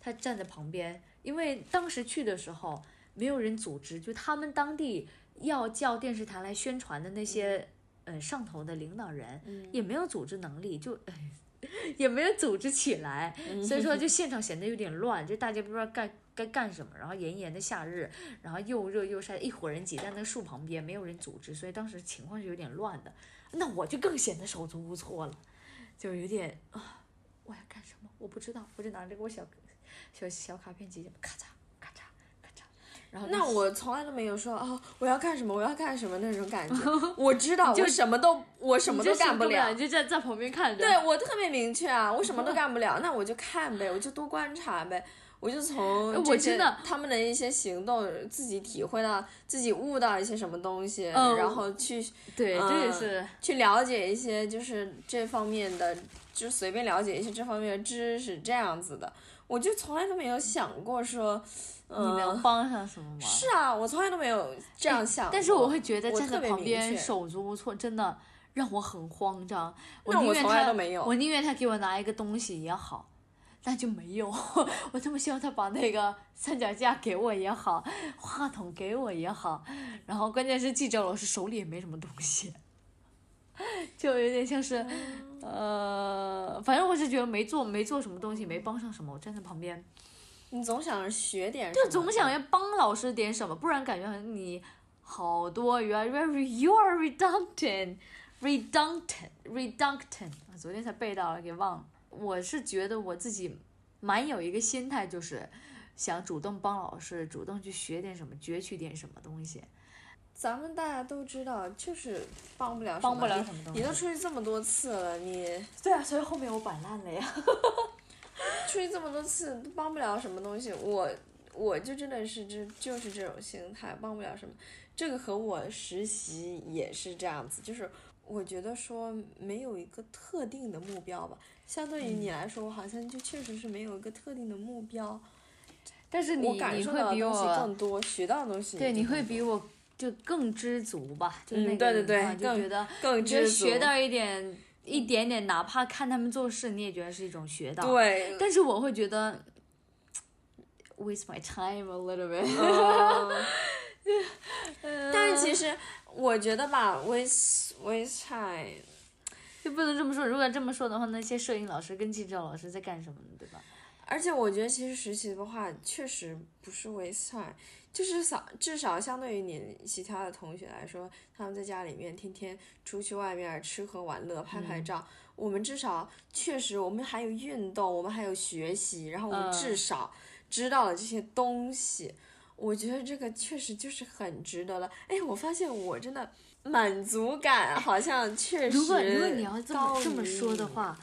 他站在旁边，因为当时去的时候。没有人组织，就他们当地要叫电视台来宣传的那些，呃，上头的领导人也没有组织能力，就 也没有组织起来，所以说就现场显得有点乱，就大家不知道该该干什么。然后炎炎的夏日，然后又热又晒，一伙人挤在那个树旁边，没有人组织，所以当时情况是有点乱的。那我就更显得手足无措了，就有点啊，我要干什么？我不知道，我就拿着我小小小卡片机，咔嚓。那我从来都没有说哦，我要干什么，我要干什么那种感觉。我知道，就什么都，我什么都干不了，你就在在旁边看着。对我特别明确啊，我什么都干不了，那我就看呗，我就多观察呗。我就从这些真的他们的一些行动，自己体会到自己悟到一些什么东西，嗯然后去对，这也嗯是去了解一些就是这方面的，就随便了解一些这方面的知识，这样子的，我就从来都没有想过说，你能嗯，帮上什么忙？是啊，我从来都没有这样想过。但是我会觉得站在旁边手足无措，真的让我很慌张。那我从来宁愿他都没有我宁愿他给我拿一个东西也好，那就没有。我这么希望他把那个三脚架给我也好，话筒给我也好，然后关键是记者老师手里也没什么东西，就有点像是，呃，反正我是觉得没做没做什么东西，没帮上什么。我站在旁边，你总想着学点什就，总想要帮老师点什么，不然感觉很你好多，you are very you are redundant redundant redundant，啊昨天才背到了，给忘了。我是觉得我自己蛮有一个心态，就是想主动帮老师，主动去学点什么，攫取点什么东西，咱们大家都知道，就是帮不了什么，帮不了你什么东西。你都出去这么多次了，你 对啊，所以后面我摆烂了呀。出去这么多次都帮不了什么东西，我我就真的是这就是这种心态，帮不了什么。这个和我实习也是这样子，就是我觉得说没有一个特定的目标吧。相对于你来说，我好像就确实是没有一个特定的目标。但是你我感你受到的东西会比我更多，学到的东西对，你会比我就更知足吧？就嗯那个对对对就觉得更知足。学到一点一点点，哪怕看他们做事，你也觉得是一种学到。对，但是我会觉得 waste my time a little bit。嗯，但是其实我觉得吧，waste waste time，就不能这么说。如果这么说的话，那些摄影老师跟记者老师在干什么呢？对吧？而且我觉得其实实习的话，确实不是 waste time，就是少至少相对于你其他的同学来说，他们在家里面天天出去外面吃喝玩乐、拍拍照，我们至少确实我们还有运动，我们还有学习，然后我们嗯至少知道了这些东西。我觉得这个确实就是很值得了。哎，我发现我真的满足感好像确实如果如果你要这么这么说的话，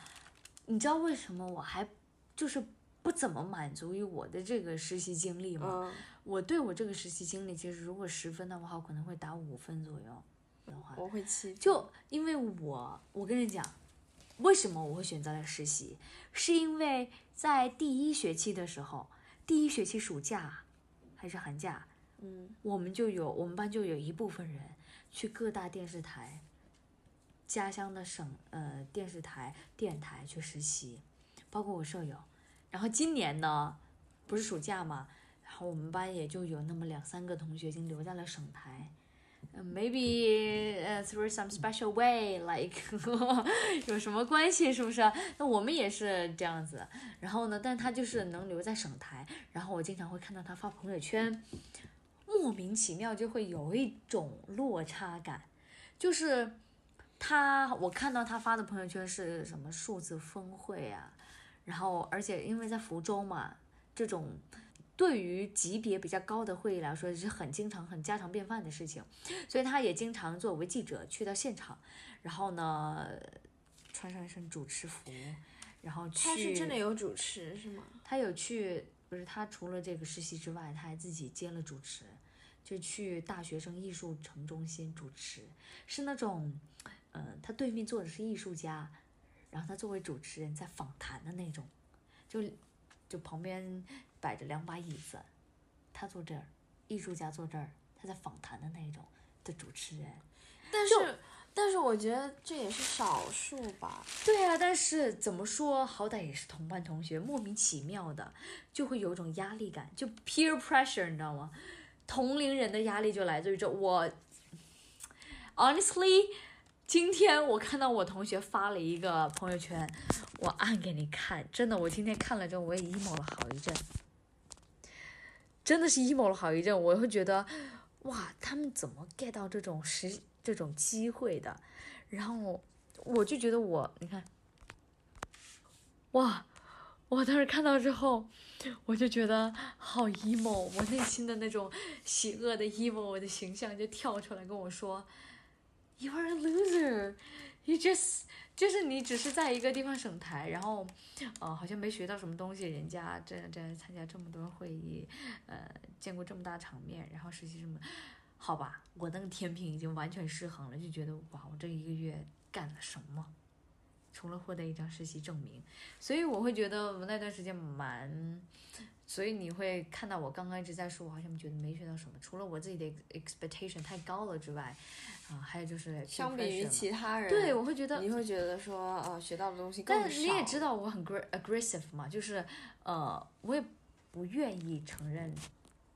你知道为什么我还就是不怎么满足于我的这个实习经历吗？嗯，我对我这个实习经历，其实如果十分的话，我可能会打五分左右的话，我会七就因为我，我跟你讲，为什么我会选择来实习，是因为在第一学期的时候，第一学期暑假还是寒假，嗯我们就有我们班就有一部分人去各大电视台、家乡的省呃电视台、电台去实习，包括我舍友。然后今年呢，不是暑假嘛，然后我们班也就有那么两三个同学已经留在了省台。Maybe 呃、through some special way, like 有什么关系是不是？那我们也是这样子。然后呢，但他就是能留在省台，然后我经常会看到他发朋友圈，莫名其妙就会有一种落差感，就是他我看到他发的朋友圈是什么数字峰会啊，然后而且因为在福州嘛，这种对于级别比较高的会议来说是很经常、很家常便饭的事情，所以他也经常作为记者去到现场，然后呢穿上一身主持服，然后去。他是真的有主持是吗？他有去，不是他除了这个实习之外，他还自己接了主持，就去大学生艺术城中心主持，是那种，嗯、他对面坐的是艺术家，然后他作为主持人在访谈的那种，就就旁边摆着两把椅子，他坐这儿，艺术家坐这儿，他在访谈的那种的主持人。但是但是我觉得这也是少数吧。对啊，但是怎么说，好歹也是同班同学，莫名其妙的就会有一种压力感，就 peer pressure，你知道吗？同龄人的压力就来自于这。我 honestly，今天我看到我同学发了一个朋友圈，我按给你看，真的，我今天看了之后我也 emo 了好一阵，真的是 emo 了好一阵，我会觉得，哇，他们怎么 get 到这种时这种机会的？然后我就觉得我，你看，哇，我当时看到之后，我就觉得好 emo，我内心的那种邪恶的 emo 的形象就跳出来跟我说，You are a loser，you just 就是你只是在一个地方省台，然后，呃，好像没学到什么东西，人家这样这样参加这么多会议，呃，见过这么大场面，然后实习什么，好吧，我那个天平已经完全失衡了，就觉得哇，我这一个月干了什么？除了获得一张实习证明，所以我会觉得我那段时间蛮，所以你会看到我刚刚一直在说，我好像觉得没学到什么，除了我自己的 expectation 太高了之外，啊，还有就是相比于其他人，对，我会觉得你会觉得说，哦，学到的东西更少。但你也知道我很 gr- aggressive 嘛，就是呃，我也不愿意承认，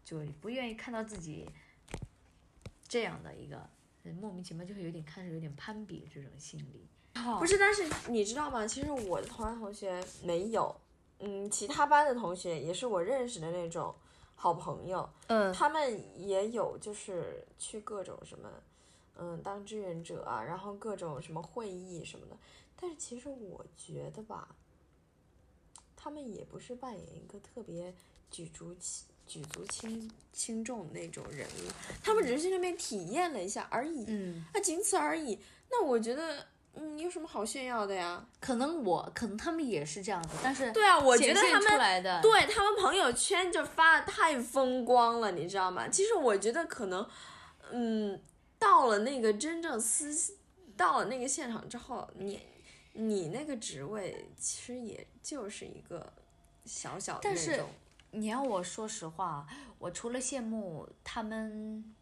就不愿意看到自己这样的一个呃莫名其妙，就会有点开始有点攀比这种心理。不是，但是你知道吗？其实我的同班同学没有，嗯，其他班的同学也是我认识的那种好朋友，嗯他们也有就是去各种什么，嗯，当志愿者啊，然后各种什么会议什么的。但是其实我觉得吧，他们也不是扮演一个特别举足轻举足轻轻重的那种人物，他们只是去那边体验了一下而已，嗯，那，仅此而已。那我觉得，嗯，有什么好炫耀的呀？可能我可能他们也是这样子，但是对啊，我觉得他们对他们朋友圈就发的太风光了，你知道吗？其实我觉得可能，嗯，到了那个真正私，到了那个现场之后，你你那个职位其实也就是一个小小的但是那种，你要我说实话，我除了羡慕他们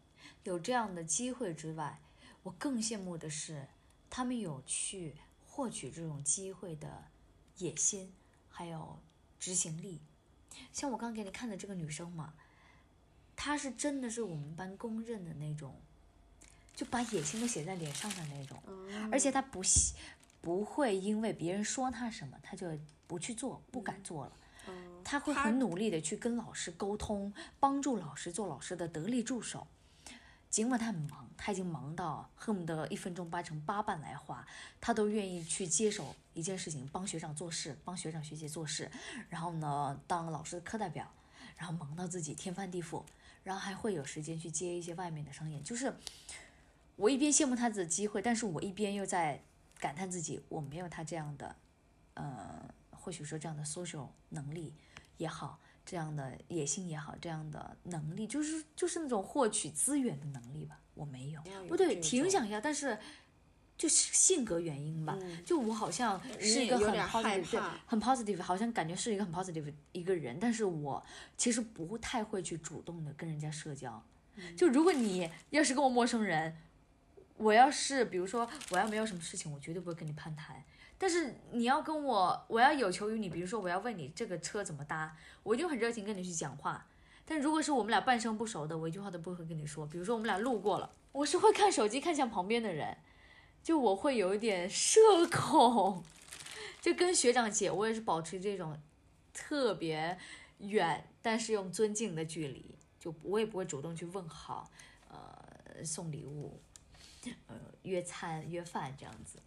有这样的机会之外，我更羡慕的是他们有去获取这种机会的野心，还有执行力。像我刚给你看的这个女生嘛，她是真的是我们班公认的那种，就把野心都写在脸上的那种。嗯而且她不喜不会因为别人说她什么，她就不去做，不敢做了。嗯他会很努力的去跟老师沟通，帮助老师做老师的得力助手。尽管他很忙，他已经忙到恨不得一分钟掰成八瓣来画，他都愿意去接手一件事情，帮学长做事，帮学长学姐做事，然后呢，当老师的课代表，然后忙到自己天翻地覆，然后还会有时间去接一些外面的商演，就是我一边羡慕他的机会，但是我一边又在感叹自己我没有他这样的，呃，或许说这样的 social 能力也好，这样的野心也好，这样的能力，就是就是那种获取资源的能力吧，我没有。不对，挺想要，但是就是性格原因吧，嗯就我好像是一个很 positive，很 positive，好像感觉是一个很 positive 一个人，但是我其实不太会去主动的跟人家社交。嗯就如果你要是跟我陌生人，我要是比如说我要没有什么事情，我绝对不会跟你攀谈。但是你要跟我，我要有求于你，比如说我要问你这个车怎么搭，我就很热情跟你去讲话。但如果是我们俩半生不熟的，我一句话都不会跟你说。比如说我们俩路过了，我是会看手机看向旁边的人，就我会有一点社恐，就跟学长姐我也是保持这种特别远但是用尊敬的距离，就我也不会主动去问好，呃，送礼物，呃，约餐约饭这样子，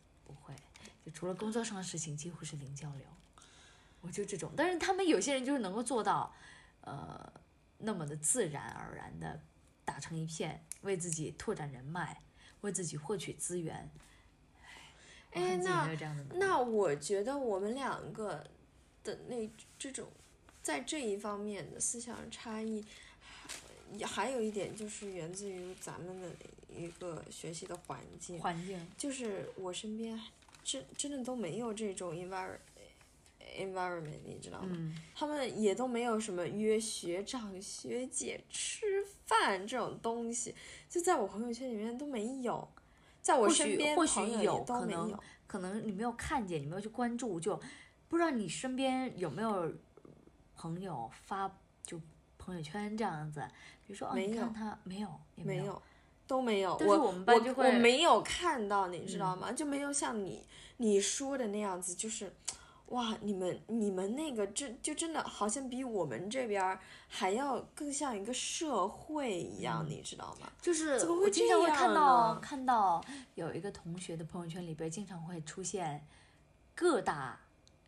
除了工作上的事情几乎是零交流，我就这种。但是他们有些人就是能够做到，呃，那么的自然而然的打成一片，为自己拓展人脉，为自己获取资源。我哎那那我觉得我们两个的那这种在这一方面的思想差异，也还有一点就是源自于咱们的一个学习的环境，环境，就是我身边真真的都没有这种 environment。environment，你知道吗？嗯，他们也都没有什么约学长学姐吃饭这种东西，就在我朋友圈里面都没有，在我身边许或许朋友也有可能都没有。可能你没有看见，你没有去关注，就不知道你身边有没有朋友发就朋友圈这样子，比如说哦，没有你看他没有，也有，没有，都没有。但是我我们班就我会我没有看到，你知道吗？就没有像你你说的那样子，就是，哇，你们你们那个真就真的好像比我们这边儿还要更像一个社会一样，嗯你知道吗？就是怎么会我经常会看到看到有一个同学的朋友圈里边经常会出现各大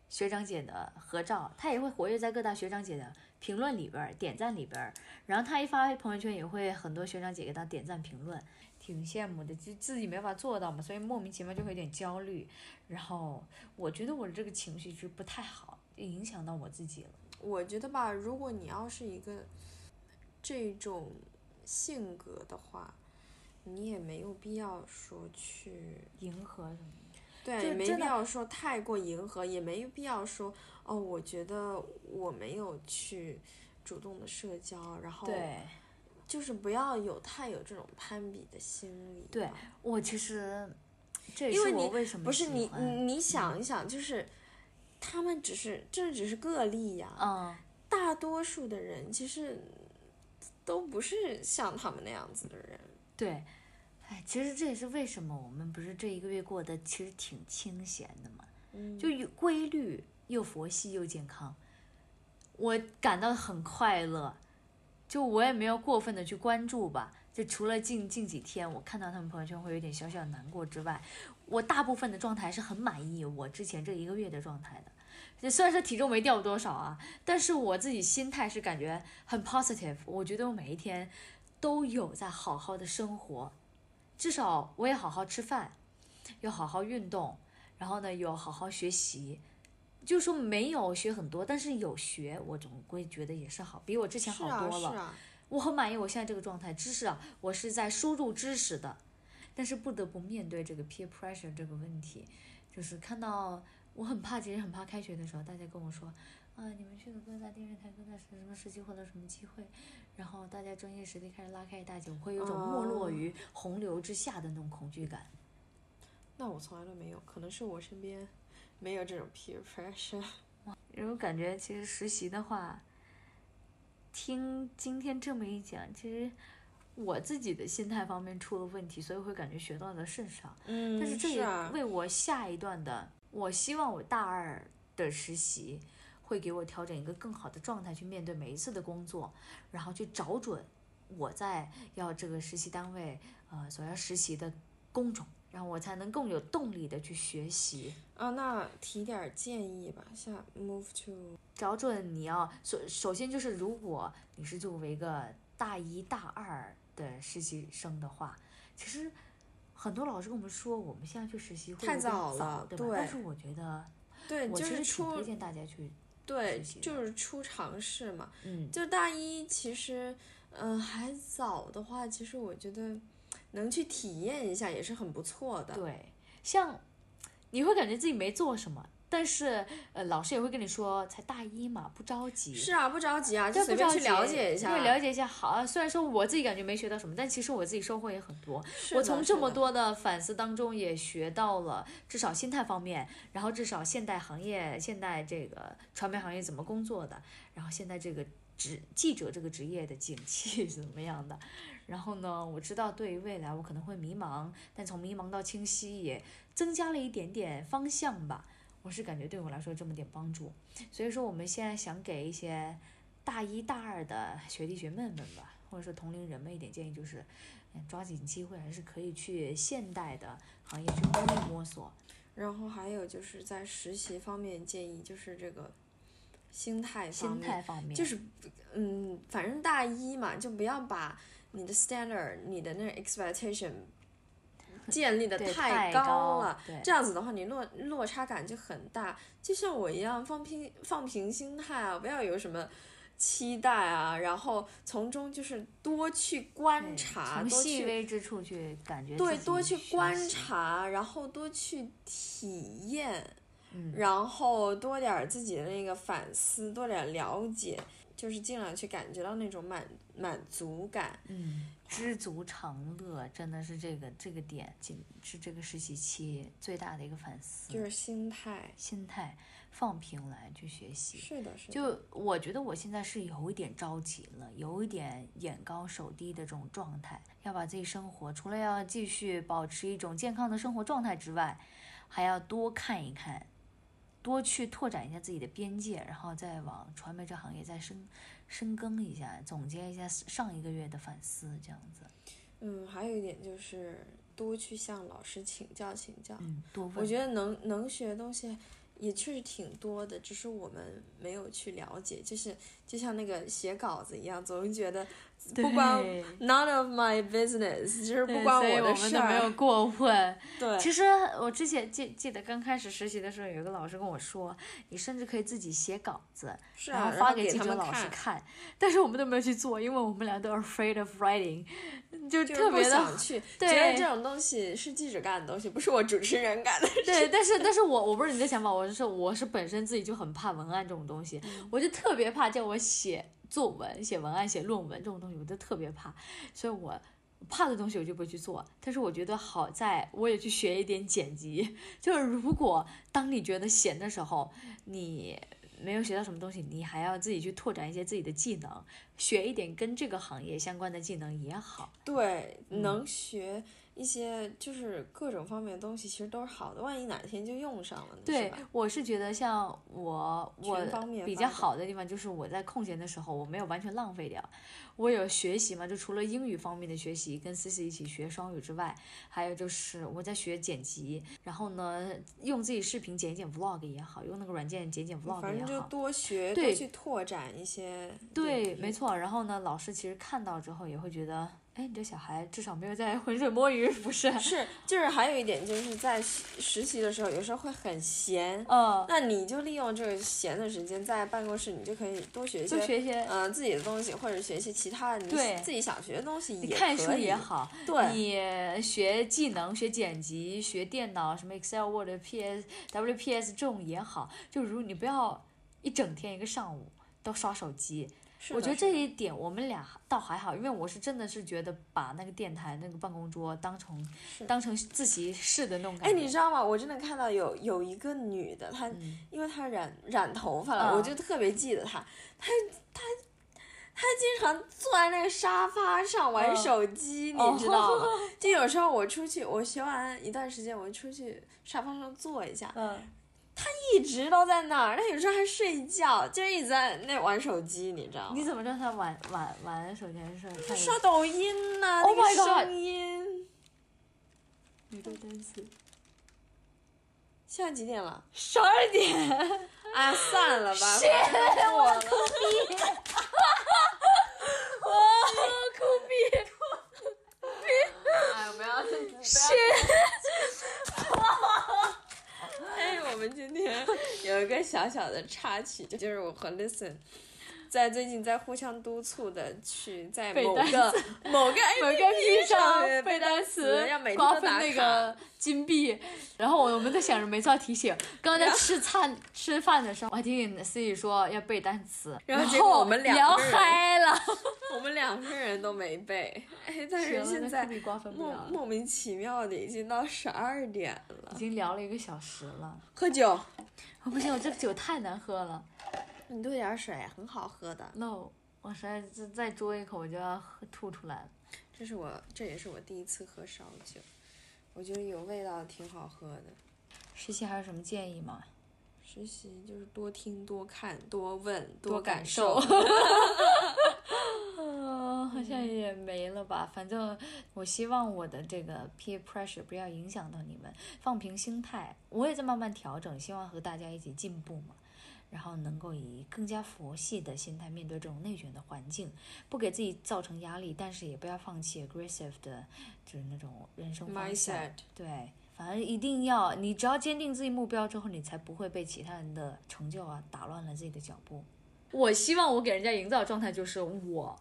学长姐的合照，他也会活跃在各大学长姐的评论里边儿、点赞里边儿，然后他一发朋友圈也会很多学长姐给他点赞评论，挺羡慕的，就自己没法做到嘛，所以莫名其妙就会有点焦虑。然后我觉得我这个情绪是不太好，影响到我自己了。我觉得吧，如果你要是一个这种性格的话，你也没有必要说去迎合什么？对，没必要说太过迎合，也没必要说哦，我觉得我没有去主动的社交，然后对。就是不要有太有这种攀比的心理。对我其实，这也是我为什么不是你你你想一想，就是他们只是这只是个例呀，嗯，大多数的人其实都不是像他们那样子的人。对，哎，其实这也是为什么我们不是这一个月过得其实挺清闲的嘛，嗯就有规律又佛系又健康，我感到很快乐，就我也没有过分的去关注吧，就除了近近几天我看到他们朋友圈会有点小小难过之外，我大部分的状态是很满意我之前这一个月的状态的。就虽然说体重没掉多少啊，但是我自己心态是感觉很 positive，我觉得我每一天都有在好好的生活，至少我也好好吃饭，有好好运动，然后呢有好好学习，就是说没有学很多，但是有学，我总归觉得也是好，比我之前好多了。是啊，我很满意我现在这个状态，知识啊，我是在输入知识的，但是不得不面对这个 peer pressure 这个问题，就是看到我很怕，其实很怕开学的时候，大家跟我说，啊，你们去的各大电视台、各大什么时期获得什么机会，然后大家专业实力开始拉开一大截，我会有种没落哦于洪流之下的那种恐惧感。那我从来都没有，可能是我身边没有这种 peer pressure。因为我感觉其实实习的话，听今天这么一讲，其实我自己的心态方面出了问题，所以会感觉学到的甚少。嗯但是这也啊，为我下一段的，我希望我大二的实习会给我调整一个更好的状态去面对每一次的工作，然后去找准我在要这个实习单位呃所要实习的工种，然后我才能更有动力的去学习。啊，那提点儿建议吧，像 move to 找准你要首首先就是，如果你是作为一个大一大二的实习生的话，其实很多老师跟我们说，我们现在去实习会太早了对吧？对但是我觉得，对，我就是其实挺出推荐大家去，对，就是初尝试嘛。嗯，就大一其实，嗯、还早的话，其实我觉得能去体验一下也是很不错的。对，像你会感觉自己没做什么，但是呃，老师也会跟你说，才大一嘛，不着急。是啊，不着急啊，就对，随便去了解一下。对，了解一下好啊。虽然说我自己感觉没学到什么，但其实我自己收获也很多。我从这么多的反思当中也学到了，至少心态方面，然后至少现代行业、现代这个传媒行业怎么工作的，然后现在这个职记者这个职业的景气是 怎么样的。然后呢，我知道对于未来我可能会迷茫，但从迷茫到清晰也增加了一点点方向吧。我是感觉对我来说这么点帮助，所以说我们现在想给一些大一大二的学弟学妹们吧，或者说同龄人们一点建议，就是，嗯，抓紧机会，还是可以去现代的行业去摸一摸索。然后还有就是在实习方面建议，就是这个心态方心，态方面，就是嗯，反正大一嘛，就不要把你的 standard、你的那个 expectation 建立的太高了。对这样子的话，你落落差感就很大。就像我一样，放平放平心态啊，不要有什么期待啊，然后从中就是多去观察，从多去细微之处去感觉对，多去观，察，然后多去体验，嗯然后多点儿自己的那个反思，多点儿了解，就是尽量去感觉到那种满满足感。嗯，知足常乐，真的是这个这个点，仅是这个实习期最大的一个反思，就是心态，心态放平来去学习。是的，是的，就我觉得我现在是有一点着急了，有一点眼高手低的这种状态，要把自己生活除了要继续保持一种健康的生活状态之外，还要多看一看，多去拓展一下自己的边界，然后再往传媒这行业再深深耕一下，总结一下上一个月的反思，这样子。嗯，还有一点就是多去向老师请教请教。嗯，多问。我觉得能能学的东西也确实挺多的，只是我们没有去了解，就是就像那个写稿子一样，总是觉得 不关 none of my business，就是不关对所以我的事们都没有。过问。对，其实我之前记记得刚开始实习的时候，有一个老师跟我说，你甚至可以自己写稿子，然是啊，后发给他们者老师看，看。但是我们都没有去做，因为我们俩都 afraid of writing，就特别的想去，觉得这种东西是记者干的东西，不是我主持人干的。对，但是但是我我不是你的想法，我是我是本身自己就很怕文案这种东西，嗯我就特别怕叫我写作文、写文案、写论文这种东西，我就特别怕，所以我。怕的东西我就不会去做，但是我觉得好在我也去学一点剪辑。就是如果当你觉得闲的时候，你没有学到什么东西，你还要自己去拓展一些自己的技能，学一点跟这个行业相关的技能也好。对，嗯能学一些就是各种方面的东西，其实都是好的。万一哪天就用上了呢？对吧？，我是觉得像我我比较好的地方就是我在空闲的时候我没有完全浪费掉，我有学习嘛，就除了英语方面的学习，跟思思一起学双语之外，还有就是我在学剪辑，然后呢用自己视频剪一剪 vlog 也好，用那个软件剪剪 vlog 反正就也好。多学，多对去拓展一些。对，没。错。然后呢，老师其实看到之后也会觉得，哎，你这小孩至少没有在浑水摸鱼，不是？是，就是还有一点，就是在实实习的时候，有时候会很闲，嗯，那你就利用这个闲的时间，在办公室你就可以多学一些，就学一些，嗯、自己的东西，或者学一些其他的你对自己想学的东西也你看书可以也好，对你学技能、学剪辑、学电脑，什么 Excel、Word、PS、WPS 这种也好，就如你不要一整天一个上午都刷手机。我觉得这一点我们俩倒还好，因为我是真的是觉得把那个电台那个办公桌当成当成自习室的那种感哎，觉。你知道吗？我真的看到有有一个女的，她、嗯因为她染染头发了，嗯我就特别记得她，她她她经常坐在那个沙发上玩嗯手机，哦你知道吗？就有时候我出去，我学完一段时间，我就出去沙发上坐一下，嗯，一直都在那儿。他有时候还睡觉，就是一直在那玩手机，你知道吗？你怎么知道他玩玩玩手机还是看刷抖音呐、Oh 那 my 个 God 声音。女的单词？现在几点了？十二点。啊，算了吧，是反正过了。酷毙！哎，不要不要。哎，我们今天有一个小小的插曲，就是我和 Listen 在最近在互相督促的去在 某个 某个某个 APP 上背单词，要每天瓜分都打卡。那个金币，然后我们在想着每次要提醒。刚刚在吃餐吃饭的时候，我还提醒 C 己说要背单词，然然后结果我们两聊嗨了。我们两个人都没背，哎，但是现在莫莫名其妙的已经到十二点了已。经聊了一个小时了，喝酒，哦不行，我这个酒太难喝了。你兑点水，很好喝的。No，我实在再再嘬一口我就要喝吐出来了。这是我，这也是我第一次喝烧酒，我觉得有味道，挺好喝的。实习还有什么建议吗？实习就是多听、多看、多问、多感感受嗯，好像也没了吧。反正我希望我的这个 peer pressure 不要影响到你们，放平心态。我也在慢慢调整，希望和大家一起进步嘛。然后能够以更加佛系的心态面对这种内卷的环境，不给自己造成压力，但是也不要放弃 aggressive 的，就是那种人生方向。mindset。对，反正一定要，你只要坚定自己目标之后，你才不会被其他人的成就啊打乱了自己的脚步。我希望我给人家营造的状态就是我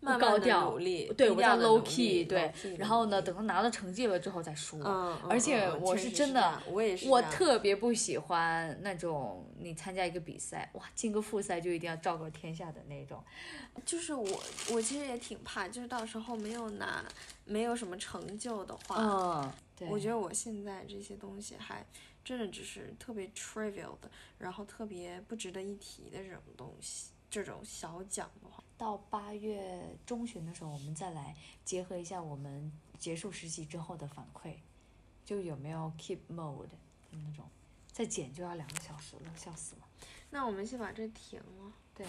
慢慢地高调努力，对我叫 low key，对然后呢，等到拿到成绩了之后再说。而且我是真的我也是我特别不喜欢那种你参加一个比赛，哇，进个复赛就一定要昭告天下的那种。就是我，我其实也挺怕，就是到时候没有拿，没有什么成就的话，嗯，对，我觉得我现在这些东西还真的只是特别 trivial 的，然后特别不值得一提的这种东西，这种小奖的话，到八月中旬的时候，我们再来结合一下我们结束实习之后的反馈，就有没有 keep mode 的那种。再剪就要两个小时了，笑死了。那我们先把这停了。对，